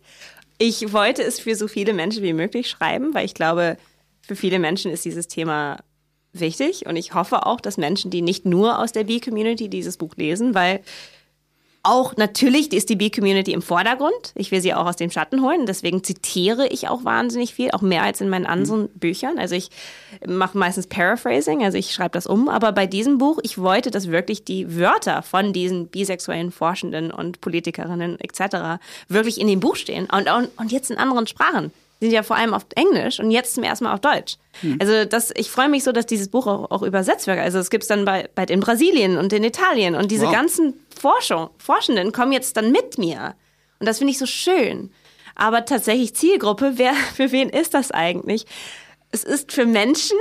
Ich wollte es für so viele Menschen wie möglich schreiben, weil ich glaube, für viele Menschen ist dieses Thema wichtig. Und ich hoffe auch, dass Menschen, die nicht nur aus der B-Community dieses Buch lesen, weil auch natürlich ist die B-Community im Vordergrund. Ich will sie auch aus dem Schatten holen. Deswegen zitiere ich auch wahnsinnig viel, auch mehr als in meinen anderen Büchern. Also ich mache meistens Paraphrasing, also ich schreibe das um. Aber bei diesem Buch, ich wollte, dass wirklich die Wörter von diesen bisexuellen Forschenden und Politikerinnen etc. wirklich in dem Buch stehen und, und, und jetzt in anderen Sprachen sind ja vor allem auf Englisch und jetzt zum ersten Mal auf Deutsch. Hm. Also das, ich freue mich so, dass dieses Buch auch, auch übersetzt wird. Also es gibt es dann bei, bei in Brasilien und in Italien und diese wow. ganzen Forschung, Forschenden kommen jetzt dann mit mir. Und das finde ich so schön. Aber tatsächlich Zielgruppe, wer, *laughs* für wen ist das eigentlich? Es ist für Menschen,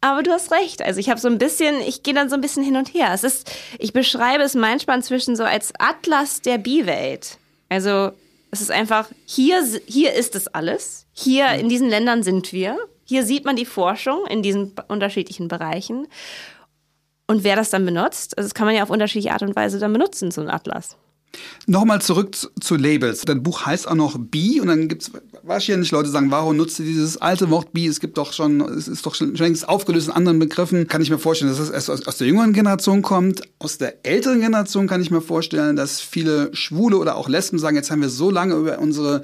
aber du hast recht. Also ich habe so ein bisschen, ich gehe dann so ein bisschen hin und her. Es ist, ich beschreibe es manchmal inzwischen so als Atlas der Bi-Welt. Also es ist einfach, hier, hier ist es alles. Hier in diesen Ländern sind wir. Hier sieht man die Forschung in diesen unterschiedlichen Bereichen. Und wer das dann benutzt, also das kann man ja auf unterschiedliche Art und Weise dann benutzen, so ein Atlas. Nochmal zurück zu Labels. Dein Buch heißt auch noch Bi und dann gibt es wahrscheinlich Leute, die sagen, warum nutzt ihr dieses alte Wort Bi? Es gibt doch schon, es ist doch schon längst aufgelöst in anderen Begriffen. Kann ich mir vorstellen, dass es erst aus der jüngeren Generation kommt. Aus der älteren Generation kann ich mir vorstellen, dass viele Schwule oder auch Lesben sagen, jetzt haben wir so lange über unsere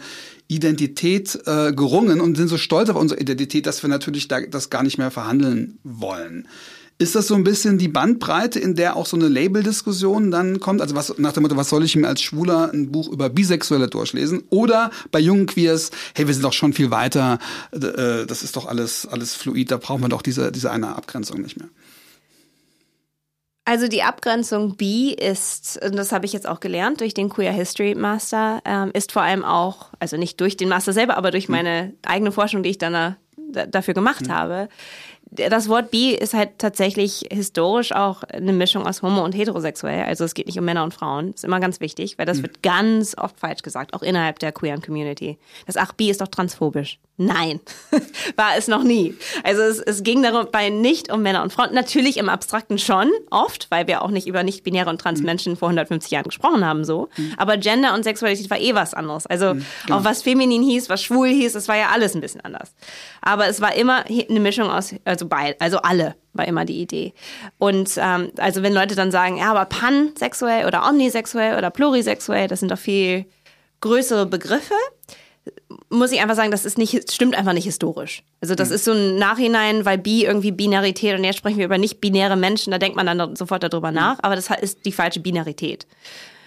Identität äh, gerungen und sind so stolz auf unsere Identität, dass wir natürlich da, das gar nicht mehr verhandeln wollen. Ist das so ein bisschen die Bandbreite, in der auch so eine Label-Diskussion dann kommt? Also was, nach dem Motto, was soll ich mir als Schwuler ein Buch über Bisexuelle durchlesen? Oder bei jungen Queers, hey, wir sind doch schon viel weiter, äh, das ist doch alles, alles fluid, da brauchen wir doch diese, diese eine Abgrenzung nicht mehr. Also die Abgrenzung B ist, und das habe ich jetzt auch gelernt durch den Queer History Master, ähm, ist vor allem auch, also nicht durch den Master selber, aber durch meine eigene Forschung, die ich dann da, dafür gemacht mhm. habe. Das Wort bi ist halt tatsächlich historisch auch eine Mischung aus homo und heterosexuell. Also es geht nicht um Männer und Frauen. Das ist immer ganz wichtig, weil das mhm. wird ganz oft falsch gesagt, auch innerhalb der queeren Community. Das ach, bi ist doch transphobisch. Nein, *laughs* war es noch nie. Also es, es ging dabei nicht um Männer und Frauen. Natürlich im Abstrakten schon, oft, weil wir auch nicht über nicht-binäre und trans Menschen vor 150 Jahren gesprochen haben, so. Aber Gender und Sexualität war eh was anderes. Also genau. auch was feminin hieß, was schwul hieß, das war ja alles ein bisschen anders. Aber es war immer eine Mischung aus, also beid, also alle war immer die Idee. Und ähm, also wenn Leute dann sagen, ja, aber pansexuell oder omnisexuell oder plurisexuell, das sind doch viel größere Begriffe muss ich einfach sagen, das ist nicht, stimmt einfach nicht historisch. Also das mhm. ist so ein Nachhinein, weil bi irgendwie Binarität und jetzt sprechen wir über nicht binäre Menschen, da denkt man dann sofort darüber mhm. nach, aber das ist die falsche Binarität.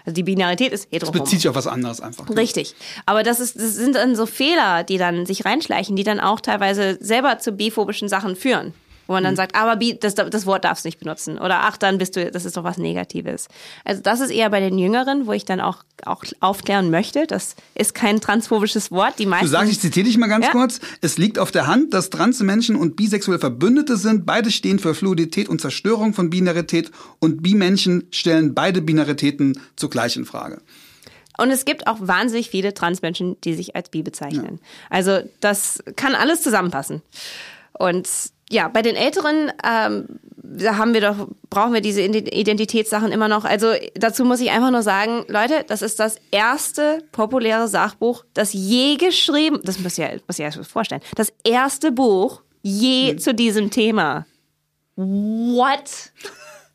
Also die Binarität ist hetero. Das bezieht sich auf was anderes einfach. Richtig. Aber das, ist, das sind dann so Fehler, die dann sich reinschleichen, die dann auch teilweise selber zu biphobischen Sachen führen. Wo man dann mhm. sagt, aber das, das Wort darfst du nicht benutzen. Oder ach, dann bist du, das ist doch was Negatives. Also das ist eher bei den Jüngeren, wo ich dann auch, auch aufklären möchte. Das ist kein transphobisches Wort. Die meisten, du sagst, ich zitiere dich mal ganz ja? kurz. Es liegt auf der Hand, dass trans Menschen und bisexuelle Verbündete sind. Beide stehen für Fluidität und Zerstörung von Binarität. Und Bi-Menschen stellen beide Binaritäten zugleich in Frage. Und es gibt auch wahnsinnig viele Transmenschen, die sich als bi bezeichnen. Ja. Also das kann alles zusammenpassen. Und ja, bei den Älteren ähm, da haben wir doch, brauchen wir diese Identitätssachen immer noch. Also dazu muss ich einfach nur sagen, Leute, das ist das erste populäre Sachbuch, das je geschrieben, das muss ja, muss ja vorstellen, das erste Buch je hm. zu diesem Thema. What?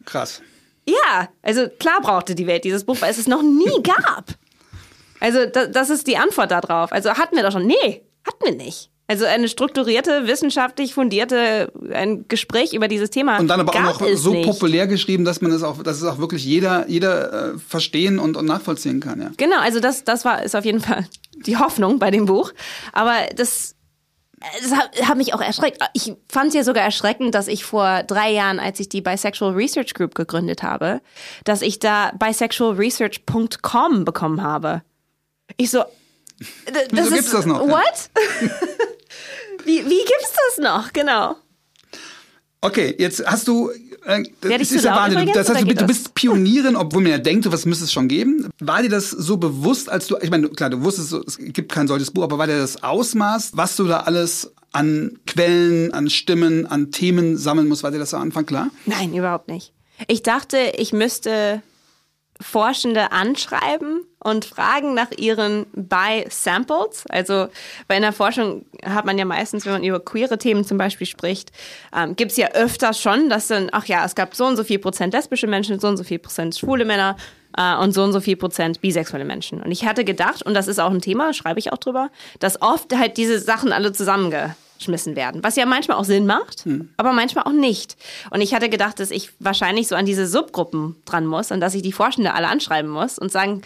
Krass. Ja, also klar brauchte die Welt dieses Buch, weil es es noch nie gab. *laughs* Also das, das ist die Antwort darauf. Also hatten wir doch schon. Nee, hatten wir nicht. Also eine strukturierte, wissenschaftlich fundierte ein Gespräch über dieses Thema. Und dann aber auch noch so nicht. populär geschrieben, dass man es auch, dass es auch wirklich jeder, jeder äh, verstehen und, und nachvollziehen kann, ja. Genau, also das, das war ist auf jeden Fall die Hoffnung bei dem Buch. Aber das das hat, hat mich auch erschreckt. Ich fand es ja sogar erschreckend, dass ich vor drei Jahren, als ich die Bisexual Research Group gegründet habe, dass ich da bisexualresearch.com bekommen habe. Ich so, das Wieso ist, gibt's das noch? What? *laughs* *laughs* Wie, wie gibt's das noch? Genau. Okay, jetzt hast du. Äh, das ist ja Wahnsinn. Das heißt, du, du bist Pionierin, obwohl man ja denkt, was müsste es schon geben. War dir das so bewusst, als du, ich meine, klar, du wusstest, es gibt kein solches Buch, aber war dir das Ausmaß, was du da alles an Quellen, an Stimmen, an Themen sammeln musst, war dir das am Anfang klar? Nein, überhaupt nicht. Ich dachte, ich müsste Forschende anschreiben und fragen nach ihren By-Samples. Also bei einer Forschung hat man ja meistens, wenn man über queere Themen zum Beispiel spricht, ähm, gibt es ja öfter schon, dass dann, ach ja, es gab so und so viel Prozent lesbische Menschen, so und so viel Prozent schwule Männer äh, und so und so viel Prozent bisexuelle Menschen. Und ich hatte gedacht, und das ist auch ein Thema, schreibe ich auch drüber, dass oft halt diese Sachen alle zusammenge geschmissen werden. Was ja manchmal auch Sinn macht, hm. aber manchmal auch nicht. Und ich hatte gedacht, dass ich wahrscheinlich so an diese Subgruppen dran muss und dass ich die Forschende alle anschreiben muss und sagen,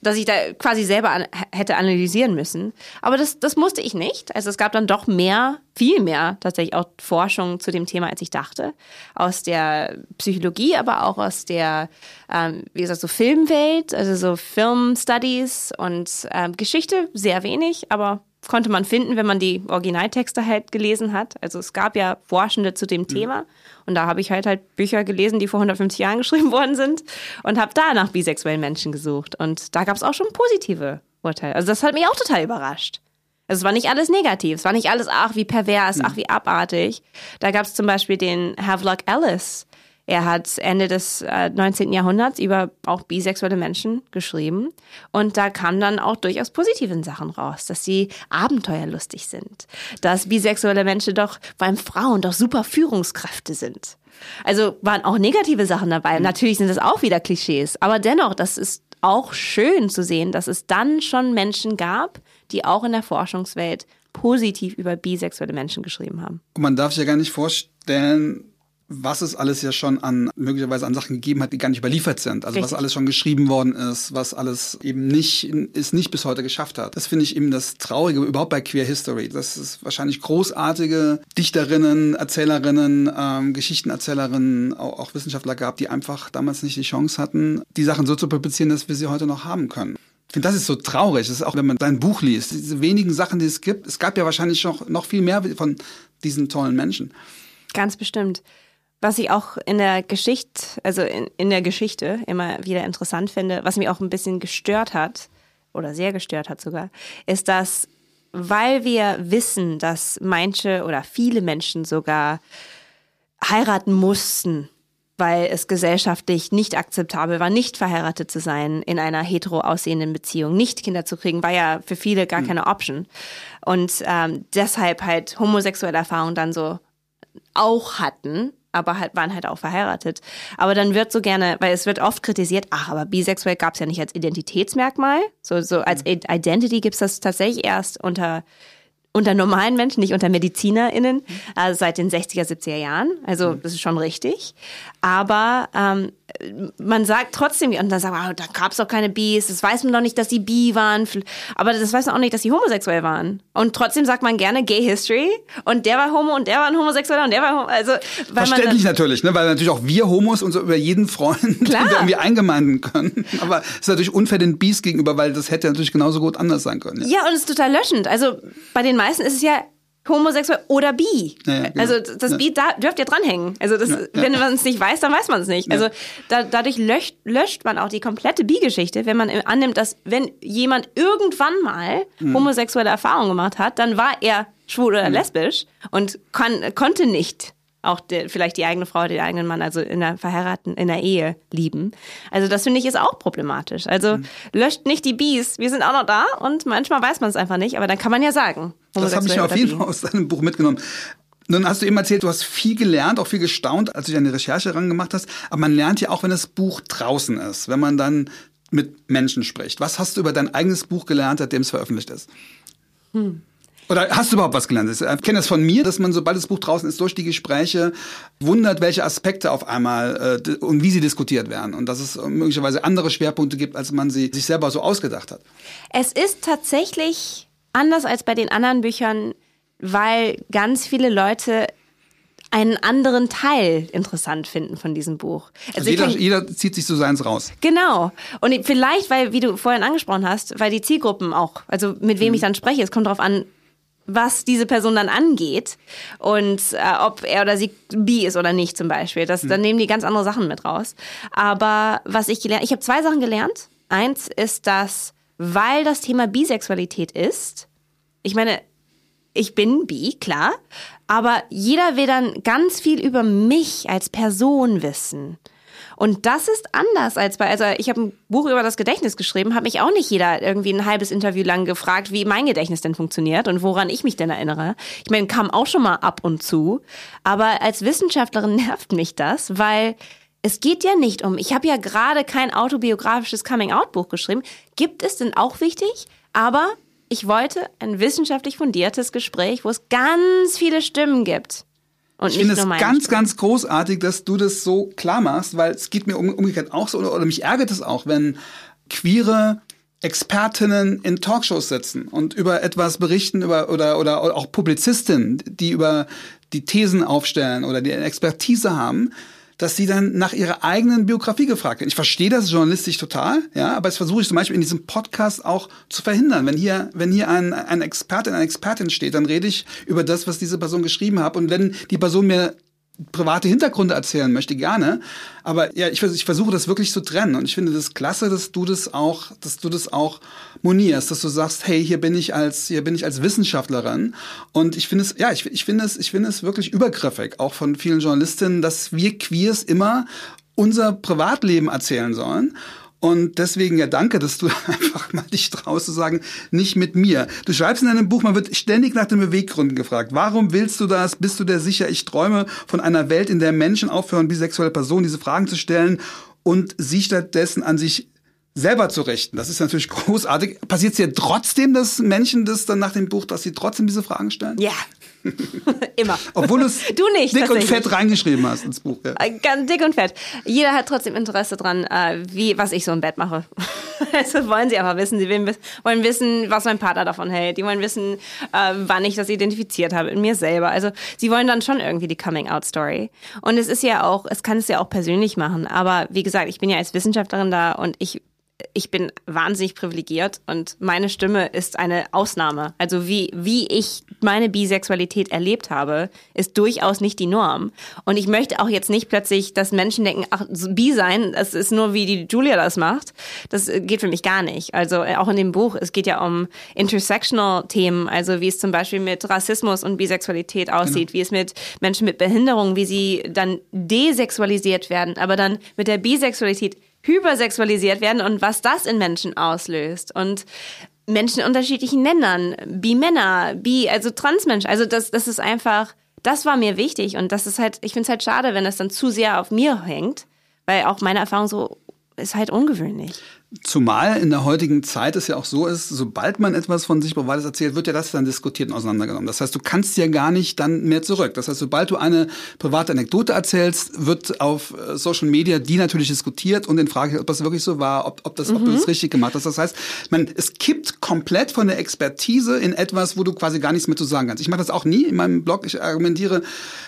dass ich da quasi selber an, hätte analysieren müssen. Aber das, das musste ich nicht. Also es gab dann doch mehr, viel mehr tatsächlich auch Forschung zu dem Thema, als ich dachte. Aus der Psychologie, aber auch aus der, ähm, wie gesagt, so Filmwelt, also so Film-Studies und ähm, Geschichte sehr wenig, aber konnte man finden, wenn man die Originaltexte halt gelesen hat. Also es gab ja Forschende zu dem mhm. Thema und da habe ich halt halt Bücher gelesen, die vor 150 Jahren *laughs* geschrieben worden sind und habe da nach bisexuellen Menschen gesucht und da gab es auch schon positive Urteile. Also das hat mich auch total überrascht. Also es war nicht alles negativ, es war nicht alles, ach wie pervers, ach mhm. wie abartig. Da gab es zum Beispiel den Havelock Ellis, er hat Ende des äh, 19. Jahrhunderts über auch bisexuelle Menschen geschrieben. Und da kamen dann auch durchaus positive Sachen raus, dass sie abenteuerlustig sind, dass bisexuelle Menschen doch beim Frauen doch super Führungskräfte sind. Also waren auch negative Sachen dabei. Mhm. Natürlich sind das auch wieder Klischees, aber dennoch, das ist auch schön zu sehen, dass es dann schon Menschen gab, die auch in der Forschungswelt positiv über bisexuelle Menschen geschrieben haben. Und man darf sich ja gar nicht vorstellen, was es alles ja schon an möglicherweise an Sachen gegeben hat, die gar nicht überliefert sind. Also Richtig. was alles schon geschrieben worden ist, was alles eben nicht es nicht bis heute geschafft hat. Das finde ich eben das Traurige überhaupt bei Queer History. Dass es wahrscheinlich großartige Dichterinnen, Erzählerinnen, ähm, Geschichtenerzählerinnen, auch, auch Wissenschaftler gab, die einfach damals nicht die Chance hatten, die Sachen so zu publizieren, dass wir sie heute noch haben können. Ich finde, das ist so traurig. Das ist auch, wenn man dein Buch liest, diese wenigen Sachen, die es gibt. Es gab ja wahrscheinlich noch, noch viel mehr von diesen tollen Menschen. Ganz bestimmt. Was ich auch in der Geschichte, also in, in der Geschichte immer wieder interessant finde, was mich auch ein bisschen gestört hat, oder sehr gestört hat sogar, ist, dass weil wir wissen, dass manche oder viele Menschen sogar heiraten mussten, weil es gesellschaftlich nicht akzeptabel war, nicht verheiratet zu sein in einer hetero aussehenden Beziehung, nicht Kinder zu kriegen, war ja für viele gar keine Option. Und ähm, deshalb halt homosexuelle Erfahrungen dann so auch hatten, aber halt waren halt auch verheiratet. Aber dann wird so gerne, weil es wird oft kritisiert, ach, aber bisexuell gab es ja nicht als Identitätsmerkmal. So, so als Identity gibt's das tatsächlich erst unter unter normalen Menschen, nicht unter MedizinerInnen, also seit den 60er, 70er Jahren. Also das ist schon richtig. Aber ähm, man sagt trotzdem, und dann sagt man, oh, da gab es doch keine Bis, das weiß man doch nicht, dass die bi waren, aber das weiß man auch nicht, dass die homosexuell waren. Und trotzdem sagt man gerne Gay History und der war homo und der war ein Homosexueller und der war homo, also weil Verständlich dann, natürlich, ne? weil natürlich auch wir Homos uns so über jeden *laughs* Klar. wir irgendwie eingemeinden können. Aber es ist natürlich unfair den Bis gegenüber, weil das hätte natürlich genauso gut anders sein können. Ja, ja und es ist total löschend. Also bei den meisten ist es ja homosexuell oder bi. Ja, ja, genau. Also das ja. Bi da dürft ihr dranhängen. Also das, wenn man es nicht weiß, dann weiß man es nicht. Also da, dadurch löscht, löscht man auch die komplette Bi-Geschichte, wenn man annimmt, dass wenn jemand irgendwann mal mhm. homosexuelle Erfahrungen gemacht hat, dann war er schwul oder mhm. lesbisch und kann, konnte nicht auch der, vielleicht die eigene Frau, den eigenen Mann, also in der verheiraten, in der Ehe lieben. Also das finde ich ist auch problematisch. Also mhm. löscht nicht die Bies. Wir sind auch noch da und manchmal weiß man es einfach nicht, aber dann kann man ja sagen. Das habe ich ja auf jeden Fall aus deinem Buch mitgenommen. Nun hast du eben erzählt, du hast viel gelernt, auch viel gestaunt, als du deine Recherche rangemacht hast. Aber man lernt ja auch, wenn das Buch draußen ist, wenn man dann mit Menschen spricht. Was hast du über dein eigenes Buch gelernt, seitdem es veröffentlicht ist? Hm. Oder hast du überhaupt was gelernt? Ich kenne das von mir, dass man, sobald das Buch draußen ist, durch die Gespräche wundert, welche Aspekte auf einmal äh, und wie sie diskutiert werden. Und dass es möglicherweise andere Schwerpunkte gibt, als man sie sich selber so ausgedacht hat. Es ist tatsächlich anders als bei den anderen Büchern, weil ganz viele Leute einen anderen Teil interessant finden von diesem Buch. Also, also jeder, jeder, zieht sich so seins raus. Genau. Und vielleicht, weil, wie du vorhin angesprochen hast, weil die Zielgruppen auch, also mit wem mhm. ich dann spreche, es kommt darauf an, was diese Person dann angeht und äh, ob er oder sie bi ist oder nicht zum Beispiel. Das, Dann mhm. nehmen die ganz andere Sachen mit raus. Aber was ich gelernt, ich habe zwei Sachen gelernt. Eins ist, dass, weil das Thema Bisexualität ist, ich meine, ich bin bi, klar, aber jeder will dann ganz viel über mich als Person wissen. Und das ist anders als bei, also ich habe ein Buch über das Gedächtnis geschrieben, habe mich auch nicht jeder irgendwie ein halbes Interview lang gefragt, wie mein Gedächtnis denn funktioniert und woran ich mich denn erinnere. Ich meine, kam auch schon mal ab und zu, aber als Wissenschaftlerin *laughs* nervt mich das, weil es geht ja nicht um, ich habe ja gerade kein autobiografisches Coming-out-Buch geschrieben. Gibt es denn auch wichtig? Aber ich wollte ein wissenschaftlich fundiertes Gespräch, wo es ganz viele Stimmen gibt. Und ich finde es ganz, Stimme. ganz großartig, dass du das so klar machst, weil es geht mir um, umgekehrt auch so, oder, oder mich ärgert es auch, wenn queere Expertinnen in Talkshows sitzen und über etwas berichten über oder oder auch Publizistinnen, die über die Thesen aufstellen oder die eine Expertise haben, dass sie dann nach ihrer eigenen Biografie gefragt werden. Ich verstehe das journalistisch total, ja, aber das versuche ich zum Beispiel in diesem Podcast auch zu verhindern. Wenn hier, wenn hier ein, ein Experte, eine Expertin steht, dann rede ich über das, was diese Person geschrieben hat. Und wenn die Person mir private Hintergründe erzählen möchte, gerne. Aber ja, ich, ich versuche das wirklich zu trennen. Und ich finde das klasse, dass du das auch, dass du das auch monierst, dass du sagst, hey, hier bin ich als, hier bin ich als Wissenschaftlerin. Und ich finde es, ja, ich, ich finde es, ich finde es wirklich übergriffig, auch von vielen Journalistinnen, dass wir Queers immer unser Privatleben erzählen sollen. Und deswegen ja danke, dass du *laughs* einfach mal dich traust zu sagen, nicht mit mir. Du schreibst in deinem Buch, man wird ständig nach den Beweggründen gefragt. Warum willst du das? Bist du dir sicher? Ich träume von einer Welt, in der Menschen aufhören, bisexuelle Personen diese Fragen zu stellen und sie stattdessen an sich selber zu richten. Das ist natürlich *laughs* großartig. Passiert es dir trotzdem, dass Menschen das dann nach dem Buch, dass sie trotzdem diese Fragen stellen? Ja, *laughs* Immer. Obwohl *laughs* du es dick und fett reingeschrieben hast ins Buch. Ja. Äh, ganz dick und fett. Jeder hat trotzdem Interesse dran, äh, wie, was ich so im Bett mache. *laughs* also wollen sie aber wissen. Sie wollen wissen, was mein Partner davon hält. Die wollen wissen, äh, wann ich das identifiziert habe in mir selber. Also sie wollen dann schon irgendwie die Coming-out-Story. Und es ist ja auch, es kann es ja auch persönlich machen. Aber wie gesagt, ich bin ja als Wissenschaftlerin da und ich ich bin wahnsinnig privilegiert und meine Stimme ist eine Ausnahme. Also wie, wie ich meine Bisexualität erlebt habe, ist durchaus nicht die Norm. Und ich möchte auch jetzt nicht plötzlich, dass Menschen denken, ach, bi sein, das ist nur wie die Julia das macht. Das geht für mich gar nicht. Also äh, auch in dem Buch, es geht ja um intersectional Themen, also wie es zum Beispiel mit Rassismus und Bisexualität aussieht, genau. wie es mit Menschen mit Behinderung, wie sie dann desexualisiert werden, aber dann mit der Bisexualität hypersexualisiert werden und was das in Menschen auslöst. Und Menschen unterschiedlichen Ländern, Bi-Männer, Bi, also Transmenschen. Also das, das ist einfach, das war mir wichtig und das ist halt, ich finde es halt schade, wenn das dann zu sehr auf mir hängt, weil auch meine Erfahrung so ist halt ungewöhnlich. Zumal in der heutigen Zeit es ja auch so ist, sobald man etwas von sich Privates erzählt, wird ja das dann diskutiert und auseinandergenommen. Das heißt, du kannst ja gar nicht dann mehr zurück. Das heißt, sobald du eine private Anekdote erzählst, wird auf äh, Social Media die natürlich diskutiert und in Frage, ob das wirklich so war, ob, ob, das, mhm. ob du das richtig gemacht hast. Das heißt, man, es kippt komplett von der Expertise in etwas, wo du quasi gar nichts mehr zu sagen kannst. Ich mache das auch nie in meinem Blog. Ich argumentiere,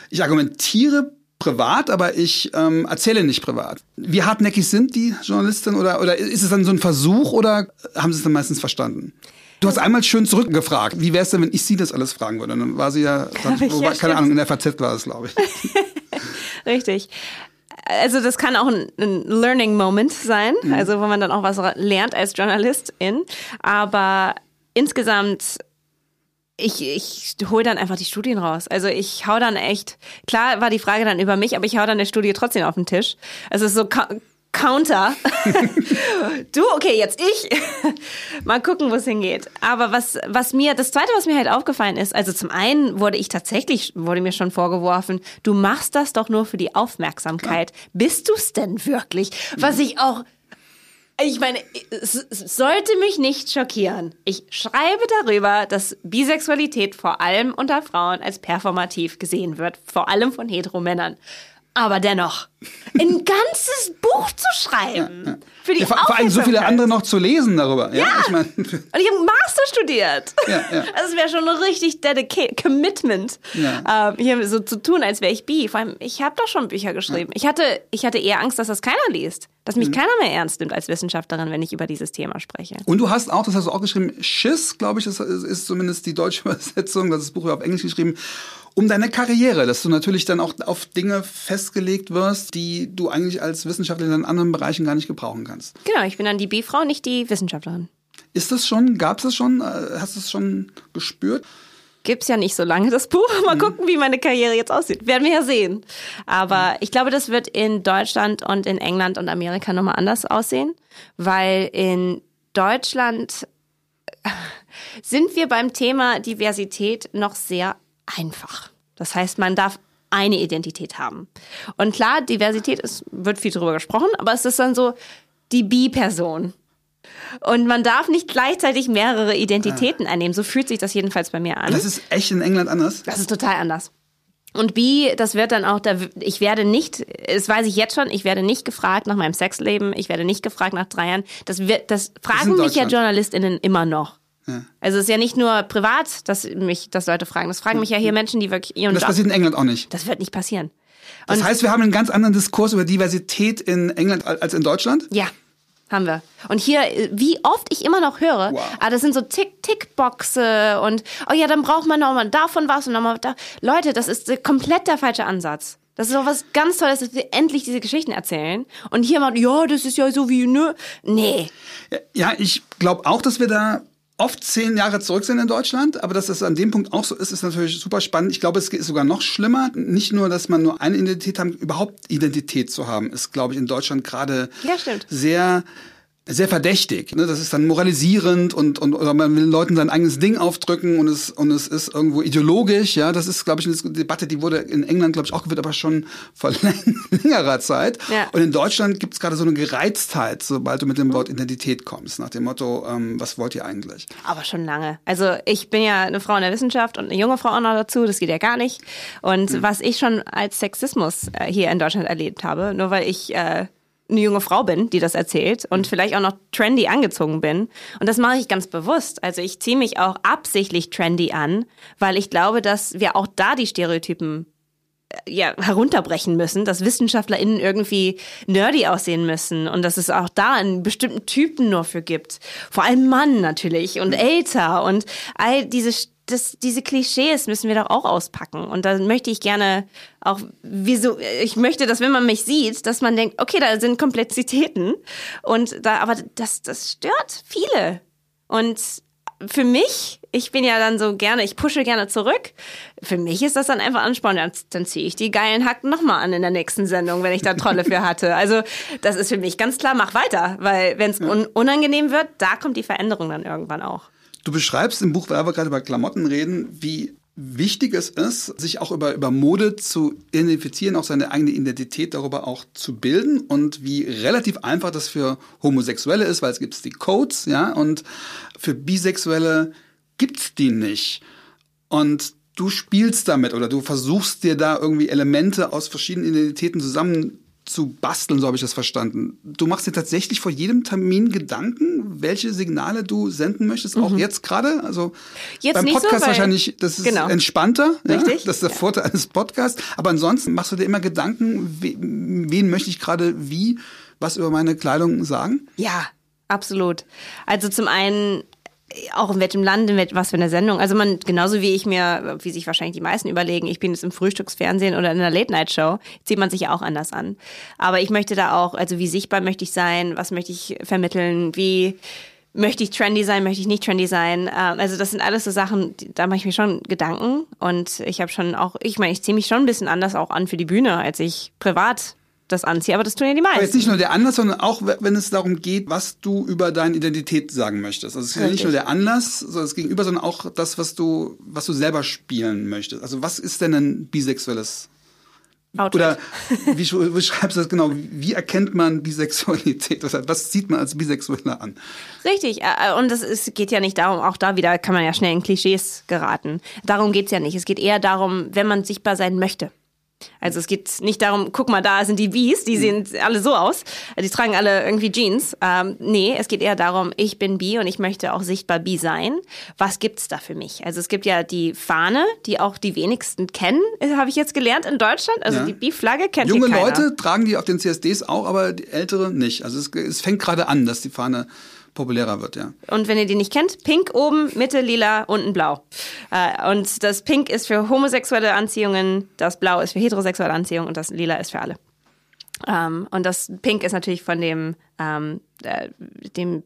ich argumentiere privat, aber ich ähm, erzähle nicht privat. Wie hartnäckig sind die Journalisten oder, oder ist es dann so ein Versuch oder haben sie es dann meistens verstanden? Du hast einmal schön zurückgefragt, wie wäre es denn, wenn ich sie das alles fragen würde? Dann war sie ja, *laughs* dann, ja war, keine Ahnung, in der FAZ war es, glaube ich. *laughs* Richtig. Also das kann auch ein, ein Learning Moment sein, mhm. also wo man dann auch was lernt als Journalistin. Aber insgesamt ich, ich hole dann einfach die Studien raus. Also ich hau dann echt, klar war die Frage dann über mich, aber ich hau dann eine Studie trotzdem auf den Tisch. Also es ist so Counter. *laughs* du, okay, jetzt ich. *laughs* Mal gucken, wo es hingeht. Aber was, was mir, das zweite, was mir halt aufgefallen ist, also zum einen wurde ich tatsächlich, wurde mir schon vorgeworfen, du machst das doch nur für die Aufmerksamkeit. Klar. Bist du's denn wirklich? Was ich auch ich meine, es sollte mich nicht schockieren. Ich schreibe darüber, dass Bisexualität vor allem unter Frauen als performativ gesehen wird, vor allem von Heteromännern. Aber dennoch, ein *laughs* ganzes Buch zu schreiben. Ja, ja. Für die ja, vor, vor allem so viele andere noch zu lesen darüber. Ja, ich mein, und ich habe Master studiert. *laughs* Ja, ja. Also es wäre schon ein richtig dedicated Commitment, ja. äh, hier so zu tun, als wäre ich bi. Vor allem, ich habe doch schon Bücher geschrieben. Ich, hatte, ich hatte eher Angst, dass das keiner liest. Dass mich mhm. keiner mehr ernst nimmt als Wissenschaftlerin, wenn ich über dieses Thema spreche. Und du hast auch, das hast du auch geschrieben, Schiss, glaube ich, das ist zumindest die deutsche *laughs* Übersetzung, das Buch auf Englisch geschrieben um deine Karriere, dass du natürlich dann auch auf Dinge festgelegt wirst, die du eigentlich als Wissenschaftlerin in anderen Bereichen gar nicht gebrauchen kannst. Genau, ich bin dann die B-Frau, nicht die Wissenschaftlerin. Ist das schon, gab es das schon, äh, hast du es schon gespürt? Gibt's ja nicht so lange das Buch. *laughs* Mal mhm. gucken, wie meine Karriere jetzt aussieht. Werden wir ja sehen. Aber mhm. ich glaube, das wird in Deutschland und in England und Amerika nochmal anders aussehen, weil in Deutschland sind wir beim Thema Diversität noch sehr einfach. Das heißt, man darf eine Identität haben. Und klar, Diversität ist, wird viel darüber gesprochen, aber es ist dann so die Bi-Person. Und man darf nicht gleichzeitig mehrere Identitäten ah. einnehmen. So fühlt sich das jedenfalls bei mir an. Das ist echt in England anders? Das ist total anders. Und B, das wird dann auch, da, ich werde nicht, das weiß ich jetzt schon, ich werde nicht gefragt nach meinem Sexleben, ich werde nicht gefragt nach drei Jahren. Das, wird, das fragen das mich ja JournalistInnen immer noch. Ja. Also es ist ja nicht nur privat, dass mich das Leute fragen. Das fragen mich ja hier Menschen, die wirklich ihren Und das Job, passiert in England auch nicht. Das wird nicht passieren. Und das heißt, wir haben einen ganz anderen Diskurs über Diversität in England als in Deutschland? Ja, haben wir. Und hier, wie oft ich immer noch höre, wow. ah, das sind so Tick-Tick-Boxe und oh ja, dann braucht man nochmal davon was und nochmal da. Leute, das ist komplett der falsche Ansatz. Das ist doch was ganz Tolles, dass wir endlich diese Geschichten erzählen. Und hier mal, ja, das ist ja so wie, ne? Nee. Ja, ich glaube auch, dass wir da oft zehn Jahre zurück sind in Deutschland, aber dass das an dem Punkt auch so ist, ist natürlich super spannend. Ich glaube, es ist sogar noch schlimmer. Nicht nur, dass man nur eine Identität hat, überhaupt Identität zu haben, ist, glaube ich, in Deutschland gerade ja, sehr sehr verdächtig. Ne? Das ist dann moralisierend und, und oder man will Leuten sein eigenes Ding aufdrücken und es, und es ist irgendwo ideologisch. Ja, Das ist, glaube ich, eine Debatte, die wurde in England, glaube ich, auch geführt, aber schon vor *laughs* längerer Zeit. Ja. Und in Deutschland gibt es gerade so eine Gereiztheit, sobald du mit dem Wort Identität kommst, nach dem Motto, ähm, was wollt ihr eigentlich? Aber schon lange. Also ich bin ja eine Frau in der Wissenschaft und eine junge Frau auch noch dazu, das geht ja gar nicht. Und mhm. was ich schon als Sexismus äh, hier in Deutschland erlebt habe, nur weil ich äh, eine junge Frau bin, die das erzählt und vielleicht auch noch trendy angezogen bin. Und das mache ich ganz bewusst. Also ich ziehe mich auch absichtlich trendy an, weil ich glaube, dass wir auch da die Stereotypen ja, herunterbrechen müssen, dass WissenschaftlerInnen irgendwie nerdy aussehen müssen und dass es auch da einen bestimmten Typen nur für gibt. Vor allem Mann natürlich und älter und all diese das, diese Klischees müssen wir doch auch auspacken. Und da möchte ich gerne auch, wieso, ich möchte, dass wenn man mich sieht, dass man denkt, okay, da sind Komplexitäten. Und da, aber das, das stört viele. Und für mich, ich bin ja dann so gerne, ich pushe gerne zurück. Für mich ist das dann einfach anspannend. Dann, dann ziehe ich die geilen Hacken nochmal an in der nächsten Sendung, wenn ich da Trolle für hatte. Also das ist für mich ganz klar, mach weiter. Weil wenn es un unangenehm wird, da kommt die Veränderung dann irgendwann auch. Du beschreibst im Buch, weil wir gerade über Klamotten reden, wie wichtig es ist, sich auch über, über Mode zu identifizieren, auch seine eigene Identität darüber auch zu bilden und wie relativ einfach das für Homosexuelle ist, weil es gibt die Codes, ja, und für Bisexuelle gibt's die nicht. Und du spielst damit oder du versuchst dir da irgendwie Elemente aus verschiedenen Identitäten zusammen zu basteln, so habe ich das verstanden. Du machst dir tatsächlich vor jedem Termin Gedanken, welche Signale du senden möchtest, auch mhm. jetzt gerade. Also jetzt beim Podcast so, wahrscheinlich, das ist genau. entspannter. Richtig. Ja? Das ist der ja. Vorteil eines Podcasts. Aber ansonsten machst du dir immer Gedanken, wen möchte ich gerade wie was über meine Kleidung sagen? Ja, absolut. Also zum einen auch in welchem Land, in was für eine Sendung. Also man, genauso wie ich mir, wie sich wahrscheinlich die meisten überlegen, ich bin jetzt im Frühstücksfernsehen oder in einer Late-Night-Show, zieht man sich ja auch anders an. Aber ich möchte da auch, also wie sichtbar möchte ich sein, was möchte ich vermitteln, wie möchte ich trendy sein, möchte ich nicht trendy sein. Ähm, also das sind alles so Sachen, da mache ich mir schon Gedanken. Und ich habe schon auch, ich meine, ich ziehe mich schon ein bisschen anders auch an für die Bühne, als ich privat das anziehe, aber das tun ja die meisten. Aber jetzt nicht nur der Anlass, sondern auch, wenn es darum geht, was du über deine Identität sagen möchtest. Also es ist ja nicht nur der Anlass, sondern das Gegenüber, sondern auch das, was du, was du selber spielen möchtest. Also was ist denn ein bisexuelles Outfit. Oder wie beschreibst du das genau? Wie erkennt man Bisexualität? Was sieht man als Bisexueller an? Richtig. Und es geht ja nicht darum, auch da wieder kann man ja schnell in Klischees geraten. Darum geht's ja nicht. Es geht eher darum, wenn man sichtbar sein möchte. Also es geht nicht darum, guck mal, da sind die Bees, die sehen alle so aus, die tragen alle irgendwie Jeans. Ähm, nee, es geht eher darum, ich bin Bi und ich möchte auch sichtbar Bi sein. Was gibt's da für mich? Also es gibt ja die Fahne, die auch die wenigsten kennen, habe ich jetzt gelernt in Deutschland. Also ja. die Bi-Flagge kennt Junge keiner. Leute tragen die auf den CSDs auch, aber die ältere nicht. Also es, es fängt gerade an, dass die Fahne populärer wird, ja. Und wenn ihr die nicht kennt, pink oben, Mitte lila, unten blau. Äh, und das Pink ist für homosexuelle Anziehungen, das Blau ist für heterosexuelle Anziehungen und das Lila ist für alle. Ähm, und das Pink ist natürlich von dem ähm, äh, dem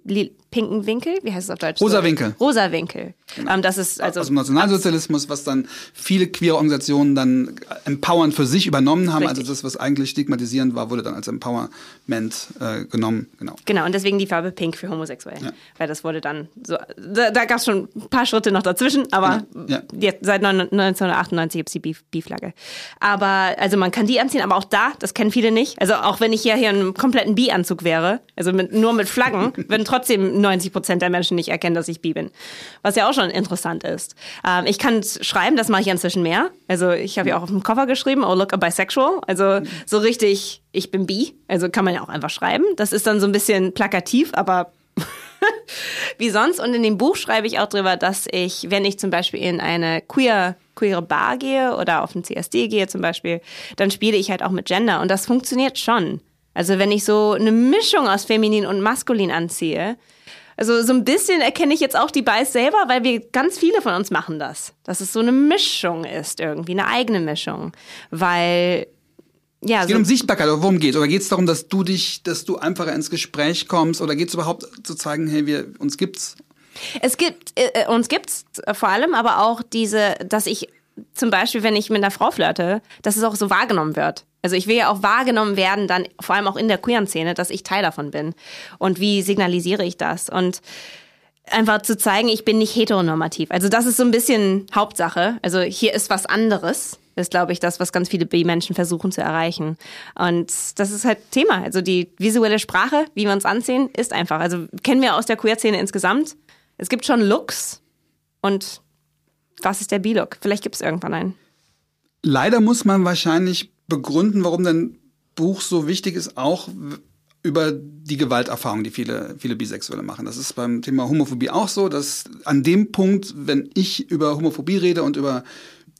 pinken Winkel, wie heißt es auf Deutsch? Rosa Winkel. Rosa Winkel. Genau. Ähm, das ist also aus dem Nationalsozialismus, was dann viele queere Organisationen dann empowernd für sich übernommen haben. Richtig. Also das, was eigentlich stigmatisierend war, wurde dann als Empowerment äh, genommen. Genau. Genau. Und deswegen die Farbe Pink für homosexuell, ja. weil das wurde dann so. Da, da gab es schon ein paar Schritte noch dazwischen, aber ja. jetzt seit 1998 gibt es die B-Flagge. Aber also man kann die anziehen, aber auch da, das kennen viele nicht. Also auch wenn ich hier hier in einem kompletten B-Anzug wäre, also mit, nur mit Flaggen, würden trotzdem 90 Prozent der Menschen nicht erkennen, dass ich bi bin. Was ja auch schon interessant ist. Ähm, ich kann schreiben, das mache ich inzwischen mehr. Also ich habe ja auch auf dem Koffer geschrieben, oh look, a bisexual. Also so richtig, ich bin bi. Also kann man ja auch einfach schreiben. Das ist dann so ein bisschen plakativ, aber *laughs* wie sonst. Und in dem Buch schreibe ich auch drüber, dass ich, wenn ich zum Beispiel in eine queer queere Bar gehe oder auf ein CSD gehe zum Beispiel, dann spiele ich halt auch mit Gender und das funktioniert schon. Also wenn ich so eine Mischung aus feminin und maskulin anziehe, also so ein bisschen erkenne ich jetzt auch die Bias selber, weil wir ganz viele von uns machen das. Dass es so eine Mischung ist irgendwie, eine eigene Mischung. Weil ja, es geht so um Sichtbarkeit, oder worum geht Oder geht es darum, dass du dich, dass du einfacher ins Gespräch kommst? Oder geht es überhaupt zu zeigen, hey, wir, uns gibt's? Es gibt, äh, uns gibt's vor allem, aber auch diese, dass ich zum Beispiel, wenn ich mit einer Frau flirte, dass es auch so wahrgenommen wird. Also ich will ja auch wahrgenommen werden, dann vor allem auch in der queeren Szene, dass ich Teil davon bin. Und wie signalisiere ich das? Und einfach zu zeigen, ich bin nicht heteronormativ. Also das ist so ein bisschen Hauptsache. Also hier ist was anderes. ist, glaube ich, das, was ganz viele B-Menschen versuchen zu erreichen. Und das ist halt Thema. Also die visuelle Sprache, wie wir uns ansehen, ist einfach. Also kennen wir aus der Queer-Szene insgesamt. Es gibt schon Looks. Und was ist der B-Look? Vielleicht gibt es irgendwann einen. Leider muss man wahrscheinlich begründen, warum dein Buch so wichtig ist, auch über die Gewalterfahrung, die viele, viele Bisexuelle machen. Das ist beim Thema Homophobie auch so, dass an dem Punkt, wenn ich über Homophobie rede und über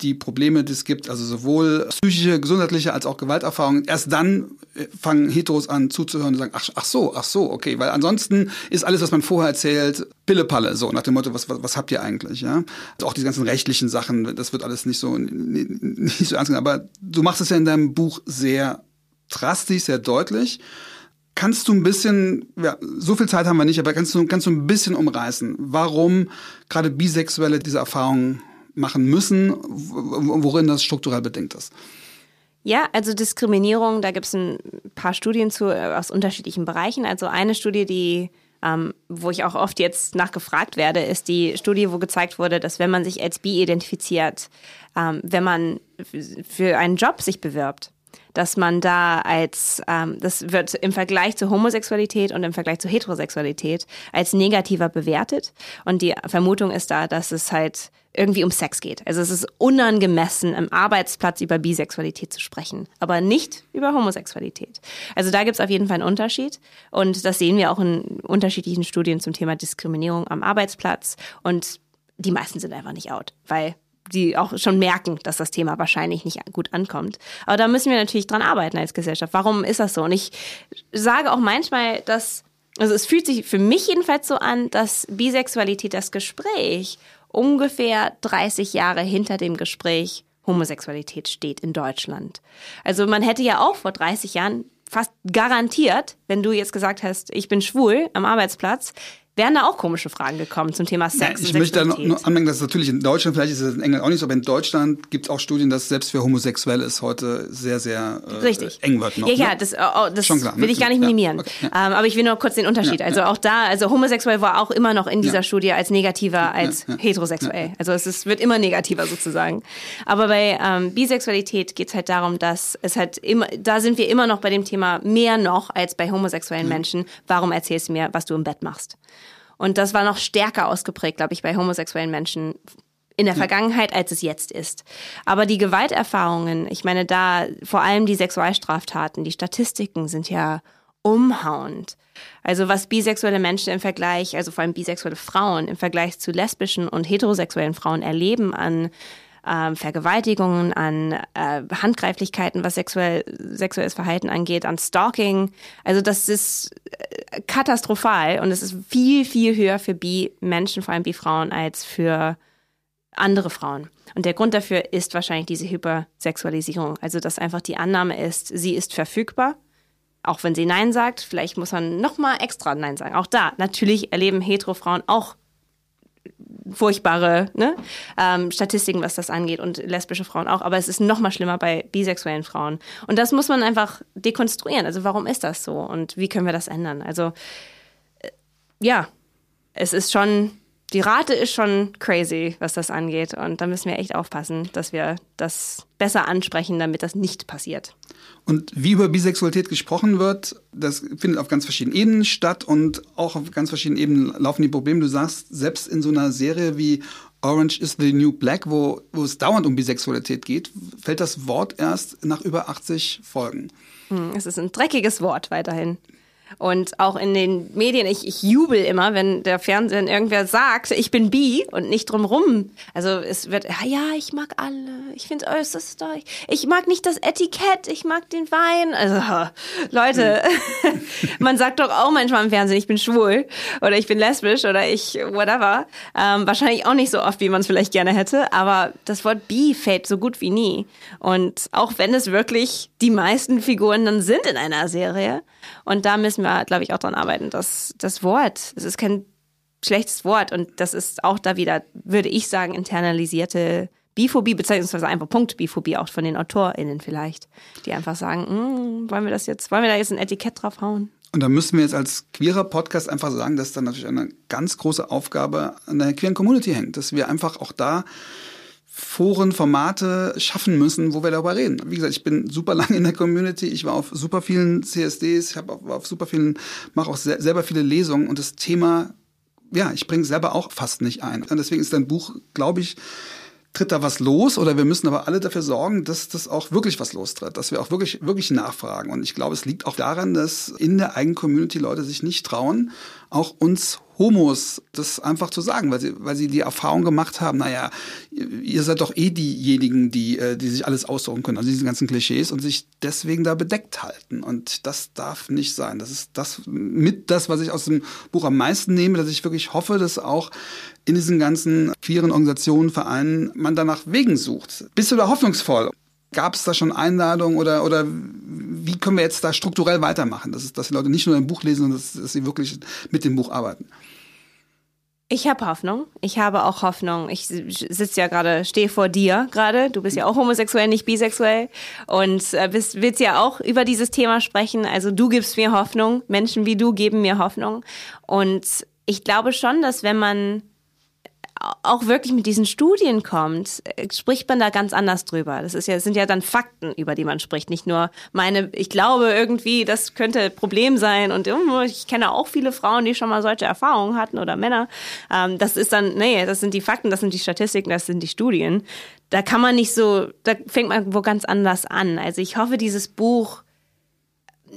die Probleme, die es gibt, also sowohl psychische, gesundheitliche als auch Gewalterfahrungen, erst dann äh, fangen Heteros an zuzuhören und sagen, ach, ach so, ach so, okay, weil ansonsten ist alles, was man vorher erzählt, Pillepalle, so nach dem Motto, was, was, was habt ihr eigentlich, ja? Also auch die ganzen rechtlichen Sachen, das wird alles nicht so, nicht so ernst genommen, aber du machst es ja in deinem Buch sehr drastisch, sehr deutlich. Kannst du ein bisschen, ja, so viel Zeit haben wir nicht, aber kannst du, kannst du ein bisschen umreißen, warum gerade Bisexuelle diese Erfahrungen machen müssen, worin das strukturell bedingt ist? Ja, also Diskriminierung, da gibt es ein paar Studien zu äh, aus unterschiedlichen Bereichen. Also eine Studie, die ähm, wo ich auch oft jetzt nachgefragt werde, ist die Studie, wo gezeigt wurde, dass wenn man sich als bi identifiziert, ähm, wenn man für einen Job sich bewirbt, dass man da als, ähm, das wird im Vergleich zur Homosexualität und im Vergleich zur Heterosexualität als negativer bewertet. Und die Vermutung ist da, dass es halt irgendwie um Sex geht. Also es ist unangemessen, im Arbeitsplatz über Bisexualität zu sprechen, aber nicht über Homosexualität. Also da gibt es auf jeden Fall einen Unterschied. Und das sehen wir auch in unterschiedlichen Studien zum Thema Diskriminierung am Arbeitsplatz. Und die meisten sind einfach nicht out, weil die auch schon merken, dass das Thema wahrscheinlich nicht gut ankommt. Aber da müssen wir natürlich dran arbeiten als Gesellschaft. Warum ist das so? Und ich sage auch manchmal, dass, also es fühlt sich für mich jedenfalls so an, dass Bisexualität das Gespräch ungefähr 30 Jahre hinter dem Gespräch Homosexualität steht in Deutschland. Also man hätte ja auch vor 30 Jahren fast garantiert, wenn du jetzt gesagt hast, ich bin schwul am Arbeitsplatz, wären da auch komische Fragen gekommen zum Thema Sex. Ja, ich möchte da nur anmerken, dass es natürlich in Deutschland, vielleicht ist es in England auch nicht so, aber in Deutschland gibt es auch Studien, dass selbst für Homosexuelle es heute sehr, sehr äh, eng wird. Noch, ja, ja, ne? das, oh, das klar, will ne? ich gar nicht minimieren. Ja, okay, ja. ähm, aber ich will nur kurz den Unterschied. also auch da, also homosexuell war auch immer noch in dieser Studie als negativer als heterosexuell. Also es ist, wird immer negativer sozusagen. Aber bei ähm, Bisexualität geht es halt darum, dass es halt immer, da sind wir immer noch bei dem Thema mehr noch als bei homosexuellen Menschen. Warum erzählst du mir, was du im Bett machst? Und das war noch stärker ausgeprägt, glaube ich, bei homosexuellen Menschen in der Vergangenheit, als es jetzt ist. Aber die Gewalterfahrungen, ich meine, da vor allem die Sexualstraftaten, die Statistiken sind ja umhauend. Also was bisexuelle Menschen im Vergleich, also vor allem bisexuelle Frauen im Vergleich zu lesbischen und heterosexuellen Frauen erleben an äh, Vergewaltigungen, an äh, Handgreiflichkeiten, was sexuell, sexuelles Verhalten angeht, an Stalking. Also das ist äh, katastrophal und es ist viel, viel höher für Bi-Menschen, vor allem Bi-Frauen, als für andere Frauen. Und der Grund dafür ist wahrscheinlich diese Hypersexualisierung. Also dass einfach die Annahme ist, sie ist verfügbar. Auch wenn sie Nein sagt, vielleicht muss man nochmal extra Nein sagen. Auch da, natürlich erleben Hetero-Frauen auch furchtbare ne, ähm, Statistiken, was das angeht und lesbische Frauen auch. Aber es ist noch mal schlimmer bei bisexuellen Frauen. Und das muss man einfach dekonstruieren. Also warum ist das so und wie können wir das ändern? Also äh, ja, es ist schon die Rate ist schon crazy, was das angeht. Und da müssen wir echt aufpassen, dass wir das besser ansprechen, damit das nicht passiert. Und wie über Bisexualität gesprochen wird, das findet auf ganz verschiedenen Ebenen statt und auch auf ganz verschiedenen Ebenen laufen die Probleme. Du sagst, selbst in so einer Serie wie Orange is the New Black, wo, wo es dauernd um Bisexualität geht, fällt das Wort erst nach über 80 Folgen. Hm, es ist ein dreckiges Wort weiterhin. Und auch in den Medien, ich, ich jubel immer, wenn der Fernsehen irgendwer sagt, ich bin bi und nicht drumrum. Also es wird, ja, ja, ich mag alle. Ich finde äußerst oh, Ich mag nicht das Etikett, ich mag den Wein. Also, *laughs* Leute, hm. *laughs* man sagt doch auch manchmal im Fernsehen, ich bin schwul oder ich bin lesbisch oder ich whatever. Ähm, wahrscheinlich auch nicht so oft, wie man es vielleicht gerne hätte, aber das Wort bi fällt so gut wie nie. Und auch wenn es wirklich die meisten Figuren dann sind in einer Serie, und da müssen wir, glaube ich, auch dran arbeiten, dass das Wort, es ist kein schlechtes Wort und das ist auch da wieder, würde ich sagen, internalisierte Biphobie, beziehungsweise einfach Punktbiphobie auch von den AutorInnen vielleicht, die einfach sagen, hm, wollen wir das jetzt, wollen wir da jetzt ein Etikett draufhauen? Und da müssen wir jetzt als queerer Podcast einfach sagen, dass da natürlich eine ganz große Aufgabe an der queeren Community hängt, dass wir einfach auch da Foren, Formate schaffen müssen, wo wir darüber reden. Wie gesagt, ich bin super lange in der Community, ich war auf super vielen CSDs, ich habe auf, auf super vielen, mache auch se selber viele Lesungen und das Thema, ja, ich bringe selber auch fast nicht ein. Und deswegen ist dein Buch, glaube ich, tritt da was los oder wir müssen aber alle dafür sorgen, dass das auch wirklich was lostritt, dass wir auch wirklich, wirklich nachfragen. Und ich glaube, es liegt auch daran, dass in der eigenen Community Leute sich nicht trauen, auch uns Homos das einfach zu sagen, weil sie, weil sie die Erfahrung gemacht haben, naja, ihr seid doch eh diejenigen, die, äh, die sich alles aussuchen können, also diese ganzen Klischees und sich deswegen da bedeckt halten. Und das darf nicht sein. Das ist das mit das, was ich aus dem Buch am meisten nehme, dass ich wirklich hoffe, dass auch in diesen ganzen queeren Organisationen, Vereinen man danach Wegen sucht. Bist du da hoffnungsvoll? Gab es da schon Einladungen oder, oder wie können wir jetzt da strukturell weitermachen, dass, dass die Leute nicht nur ein Buch lesen, sondern dass, dass sie wirklich mit dem Buch arbeiten? Ich habe Hoffnung. Ich habe auch Hoffnung. Ich sitze ja gerade, stehe vor dir gerade. Du bist ja auch homosexuell, nicht bisexuell und äh, bist, willst ja auch über dieses Thema sprechen. Also du gibst mir Hoffnung. Menschen wie du geben mir Hoffnung. Und ich glaube schon, dass wenn man auch wirklich mit diesen Studien kommt, äh, spricht man da ganz anders drüber. Das ist ja, sind ja dann Fakten, über die man spricht. Nicht nur meine, ich glaube irgendwie, das könnte ein Problem sein und oh, ich kenne auch viele Frauen, die schon mal solche Erfahrungen hatten oder Männer. Ähm, das ist dann, nee, das sind die Fakten, das sind die Statistiken, das sind die Studien. Da kann man nicht so, da fängt man wo ganz anders an. Also ich hoffe, dieses Buch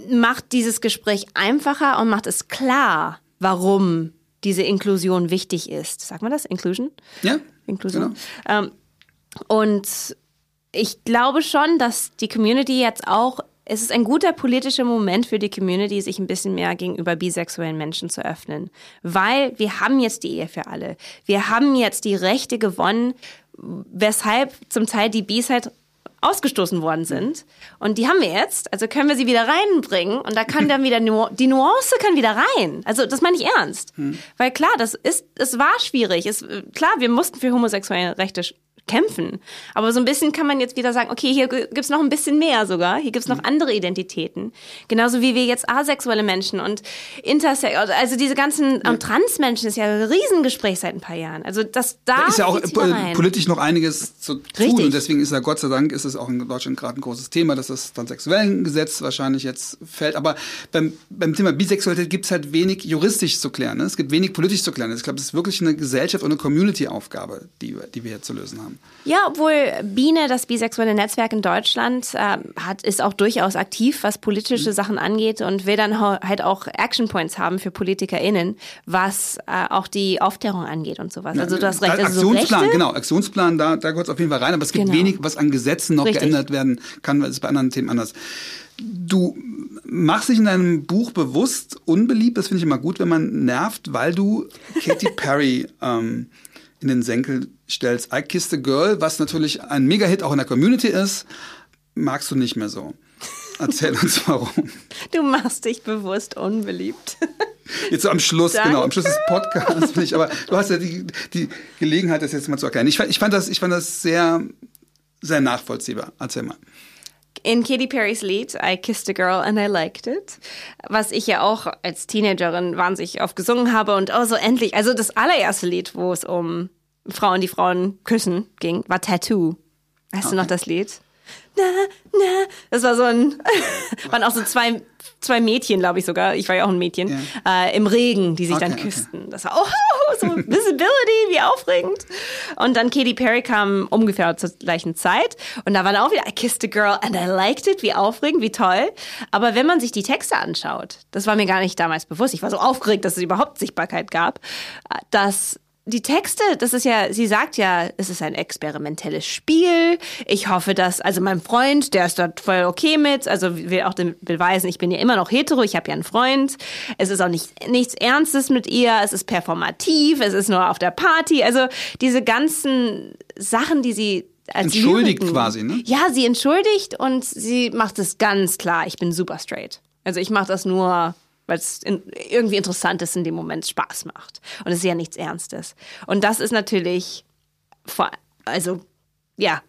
macht dieses Gespräch einfacher und macht es klar, warum diese Inklusion wichtig ist. Sagt man das? Inclusion? Ja. Inklusion. Genau. Ähm, und ich glaube schon, dass die Community jetzt auch, es ist ein guter politischer Moment für die Community, sich ein bisschen mehr gegenüber bisexuellen Menschen zu öffnen. Weil wir haben jetzt die Ehe für alle. Wir haben jetzt die Rechte gewonnen, weshalb zum Teil die Bis halt ausgestoßen worden sind. Und die haben wir jetzt, also können wir sie wieder reinbringen und da kann dann wieder, die Nuance kann wieder rein. Also das meine ich ernst. Hm. Weil klar, das ist, es war schwierig. Es, klar, wir mussten für homosexuelle Rechte kämpfen. Aber so ein bisschen kann man jetzt wieder sagen, okay, hier gibt's noch ein bisschen mehr sogar. Hier gibt's noch mhm. andere Identitäten. Genauso wie wir jetzt asexuelle Menschen und intersex, also diese ganzen ja. Transmenschen ist ja ein Riesengespräch seit ein paar Jahren. Also das da ist ja auch politisch noch einiges zu tun Richtig. und deswegen ist ja Gott sei Dank ist es auch in Deutschland gerade ein großes Thema, dass das transsexuellen Gesetz wahrscheinlich jetzt fällt. Aber beim, beim Thema Bisexualität gibt's halt wenig juristisch zu klären. Ne? Es gibt wenig politisch zu klären. Ich glaube, es ist wirklich eine Gesellschaft und eine Community-Aufgabe, die, die wir hier zu lösen haben. Ja, obwohl Biene, das bisexuelle Netzwerk in Deutschland, äh, hat, ist auch durchaus aktiv, was politische mhm. Sachen angeht und will dann halt auch Action Points haben für PolitikerInnen, was äh, auch die Aufklärung angeht und sowas. Also du hast recht. Also Aktionsplan, so genau, Aktionsplan, da, da gehört es auf jeden Fall rein, aber es gibt genau. wenig, was an Gesetzen noch Richtig. geändert werden kann, das ist bei anderen Themen anders. Du machst dich in deinem Buch bewusst unbeliebt, das finde ich immer gut, wenn man nervt, weil du Katy Perry ähm, in den Senkel stellst. I Kissed a Girl, was natürlich ein Mega-Hit auch in der Community ist, magst du nicht mehr so. Erzähl uns *laughs* warum. Du machst dich bewusst unbeliebt. Jetzt so am Schluss, Danke. genau, am Schluss des Podcasts. Nicht, aber du hast ja die, die Gelegenheit, das jetzt mal zu erklären. Ich fand, ich fand, das, ich fand das sehr, sehr nachvollziehbar. Erzähl mal. In Katy Perrys Lied I Kissed a Girl and I Liked It, was ich ja auch als Teenagerin wahnsinnig oft gesungen habe und oh so endlich, also das allererste Lied, wo es um Frauen, die Frauen küssen ging, war Tattoo. Weißt okay. du noch das Lied? Na, na. Das war so ein, *laughs* waren auch so zwei, zwei Mädchen, glaube ich sogar. Ich war ja auch ein Mädchen. Yeah. Äh, Im Regen, die sich okay, dann küssten. Okay. Das war, oh, *laughs* so Visibility, wie aufregend. Und dann Katy Perry kam ungefähr zur gleichen Zeit. Und da war dann auch wieder I kissed a girl and I liked it. Wie aufregend, wie toll. Aber wenn man sich die Texte anschaut, das war mir gar nicht damals bewusst. Ich war so aufgeregt, dass es überhaupt Sichtbarkeit gab, äh, dass die Texte, das ist ja, sie sagt ja, es ist ein experimentelles Spiel. Ich hoffe, dass, also mein Freund, der ist dort voll okay mit, also will auch beweisen, ich bin ja immer noch hetero, ich habe ja einen Freund. Es ist auch nicht, nichts Ernstes mit ihr, es ist performativ, es ist nur auf der Party. Also diese ganzen Sachen, die sie als entschuldigt Lyriken, quasi, ne? Ja, sie entschuldigt und sie macht es ganz klar, ich bin super straight. Also ich mache das nur weil es irgendwie interessant ist, in dem Moment Spaß macht. Und es ist ja nichts Ernstes. Und das ist natürlich, vor, also ja,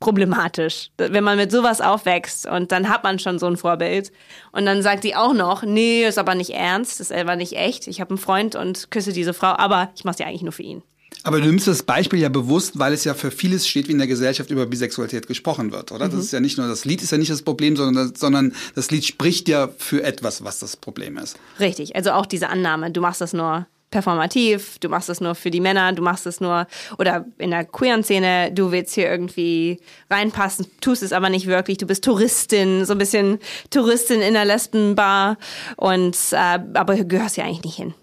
problematisch, wenn man mit sowas aufwächst und dann hat man schon so ein Vorbild und dann sagt sie auch noch, nee, ist aber nicht ernst, ist aber nicht echt. Ich habe einen Freund und küsse diese Frau, aber ich mache ja eigentlich nur für ihn. Aber du nimmst das Beispiel ja bewusst, weil es ja für vieles steht, wie in der Gesellschaft über Bisexualität gesprochen wird, oder? Mhm. Das ist ja nicht nur das Lied ist ja nicht das Problem, sondern das, sondern das Lied spricht ja für etwas, was das Problem ist. Richtig, also auch diese Annahme, du machst das nur performativ, du machst es nur für die Männer, du machst es nur, oder in der queeren Szene, du willst hier irgendwie reinpassen, tust es aber nicht wirklich, du bist Touristin, so ein bisschen Touristin in der Lesbenbar und, äh, aber gehörst ja eigentlich nicht hin.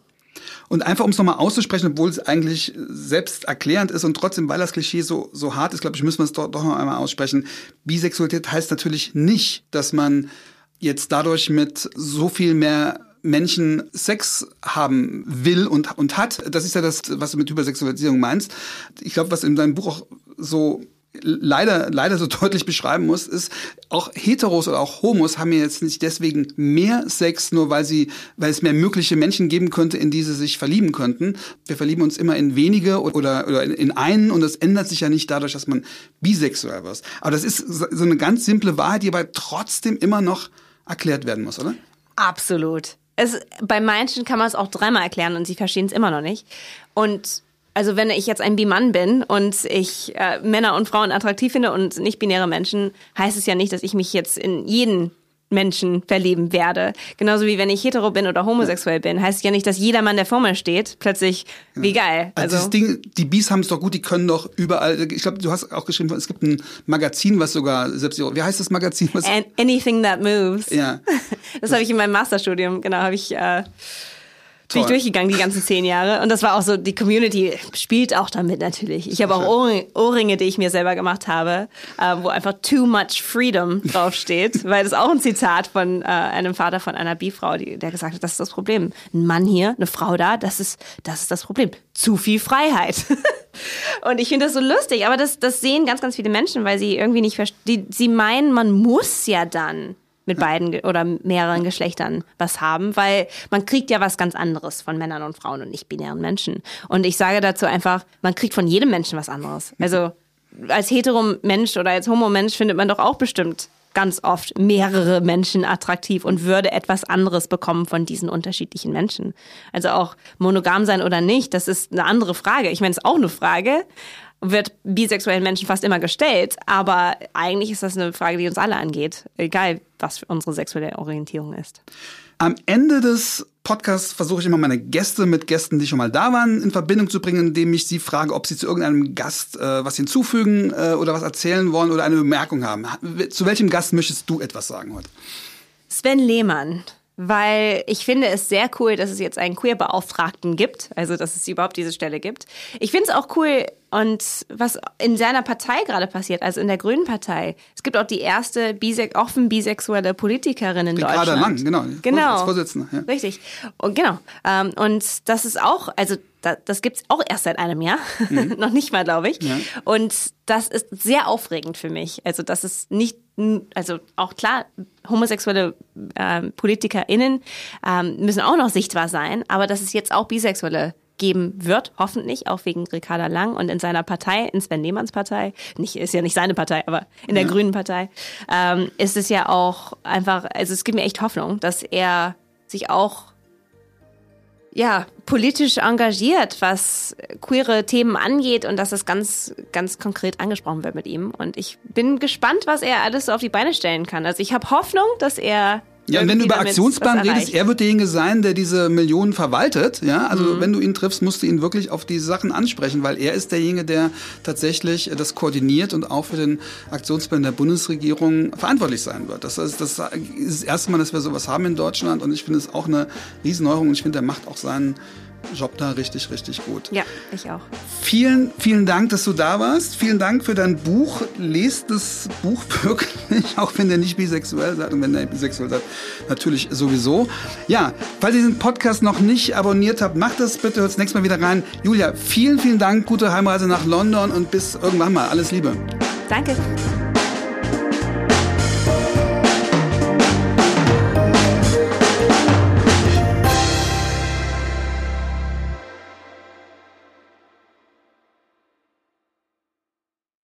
Und einfach, um es nochmal auszusprechen, obwohl es eigentlich selbst erklärend ist und trotzdem, weil das Klischee so, so hart ist, glaube ich, müssen wir es doch, doch noch einmal aussprechen. Bisexualität heißt natürlich nicht, dass man jetzt dadurch mit so viel mehr Menschen Sex haben will und, und hat. Das ist ja das, was du mit Hypersexualisierung meinst. Ich glaube, was in deinem Buch auch so leider, leider so *laughs* deutlich beschreiben muss, ist, auch Heteros oder auch Homos haben ja jetzt nicht deswegen mehr Sex, nur weil sie, weil es mehr mögliche Menschen geben könnte, in die sie sich verlieben könnten. Wir verlieben uns immer in wenige oder, oder in einen und das ändert sich ja nicht dadurch, dass man bisexuell wird. Aber das ist so eine ganz simple Wahrheit, die aber trotzdem immer noch erklärt werden muss, oder? Absolut. Es, bei manchen kann man es auch dreimal erklären und sie verstehen es immer noch nicht. Und also wenn ich jetzt ein Bi-Mann bin und ich äh, Männer und Frauen attraktiv finde und nicht binäre Menschen, heißt es ja nicht, dass ich mich jetzt in jeden Menschen verlieben werde. Genauso wie wenn ich hetero bin oder homosexuell bin, heißt ja nicht, dass jeder Mann, der vor mir steht, plötzlich wie geil. Also, also das Ding, die Bis haben es doch gut, die können doch überall. Ich glaube, du hast auch geschrieben, es gibt ein Magazin, was sogar selbst wie heißt das Magazin? Was Anything that moves. Ja. *laughs* Das habe ich in meinem Masterstudium, genau, habe ich äh, bin ich durchgegangen die ganzen zehn Jahre. Und das war auch so, die Community spielt auch damit natürlich. Ich habe auch Ohrringe, die ich mir selber gemacht habe, äh, wo einfach too much freedom draufsteht, *laughs* weil das ist auch ein Zitat von äh, einem Vater von einer Bifrau, die, der gesagt hat, das ist das Problem. Ein Mann hier, eine Frau da, das ist, das ist das Problem. Zu viel Freiheit. *laughs* Und ich finde das so lustig, aber das, das sehen ganz, ganz viele Menschen, weil sie irgendwie nicht verstehen, sie meinen, man muss ja dann mit beiden oder mehreren Geschlechtern was haben, weil man kriegt ja was ganz anderes von Männern und Frauen und nicht binären Menschen. Und ich sage dazu einfach, man kriegt von jedem Menschen was anderes. *laughs* Also als hetero-Mensch oder als homo-Mensch findet man doch auch bestimmt ganz oft mehrere Menschen attraktiv und würde etwas anderes bekommen von diesen unterschiedlichen Menschen. Also auch monogam sein oder nicht, das ist eine andere Frage. Ich meine, es ist auch eine Frage, wird bisexuellen Menschen fast immer gestellt, aber eigentlich ist das eine Frage, die uns alle angeht, egal was unsere sexuelle Orientierung ist. Am Ende des Podcasts versuche ich immer meine Gäste mit Gästen, die schon mal da waren, in Verbindung zu bringen, indem ich sie frage, ob sie zu irgendeinem Gast äh, was hinzufügen äh, oder was erzählen wollen oder eine Bemerkung haben. Zu welchem Gast möchtest du etwas sagen heute? Sven Lehmann weil ich finde es sehr cool, dass es jetzt einen Queer-Beauftragten gibt, also dass es überhaupt diese Stelle gibt. Ich finde es auch cool und was in seiner Partei gerade passiert, also in der Grünen Partei. Es gibt auch die erste bise offen bisexuelle Politikerin in Deutschland. Gerade lang, genau. Genau. Als Vorsitzende. Ja. Richtig. Und genau. Ähm, und das ist auch, also das gibt's auch erst seit einem Jahr, mhm. *laughs* noch nicht mal, glaube ich. Ja. Und das ist sehr aufregend für mich. Also das ist nicht, also auch klar, homosexuelle äh, PolitikerInnen ähm, müssen auch noch sichtbar sein, aber dass es jetzt auch bisexuelle geben wird, hoffentlich, auch wegen Ricarda Lang und in seiner Partei, in Sven Lehmanns Partei, nicht, ist ja nicht seine Partei, aber in der ja. Grünen Partei, ähm, ist es ja auch einfach, also es gibt mir echt Hoffnung, dass er sich auch ja, politisch engagiert, was queere Themen angeht und dass es ganz, ganz konkret angesprochen wird mit ihm. Und ich bin gespannt, was er alles so auf die Beine stellen kann. Also ich habe Hoffnung, dass er ja, und wenn du über Aktionsplan redest, er wird derjenige sein, der diese Millionen verwaltet. Ja, also mhm. wenn du ihn triffst, musst du ihn wirklich auf diese Sachen ansprechen, weil er ist derjenige, der tatsächlich das koordiniert und auch für den Aktionsplan der Bundesregierung verantwortlich sein wird. Das ist das, ist das erste Mal, dass wir sowas haben in Deutschland und ich finde es auch eine Riesenneuerung und ich finde, er macht auch seinen Job da richtig, richtig gut. Ja, ich auch. Vielen, vielen Dank, dass du da warst. Vielen Dank für dein Buch. Lest das Buch *laughs* wirklich, auch wenn ihr nicht bisexuell seid und wenn ihr bisexuell seid, natürlich sowieso. Ja, falls ihr diesen Podcast noch nicht abonniert habt, macht das bitte. Hört das nächste Mal wieder rein. Julia, vielen, vielen Dank. Gute Heimreise nach London und bis irgendwann mal. Alles Liebe. Danke.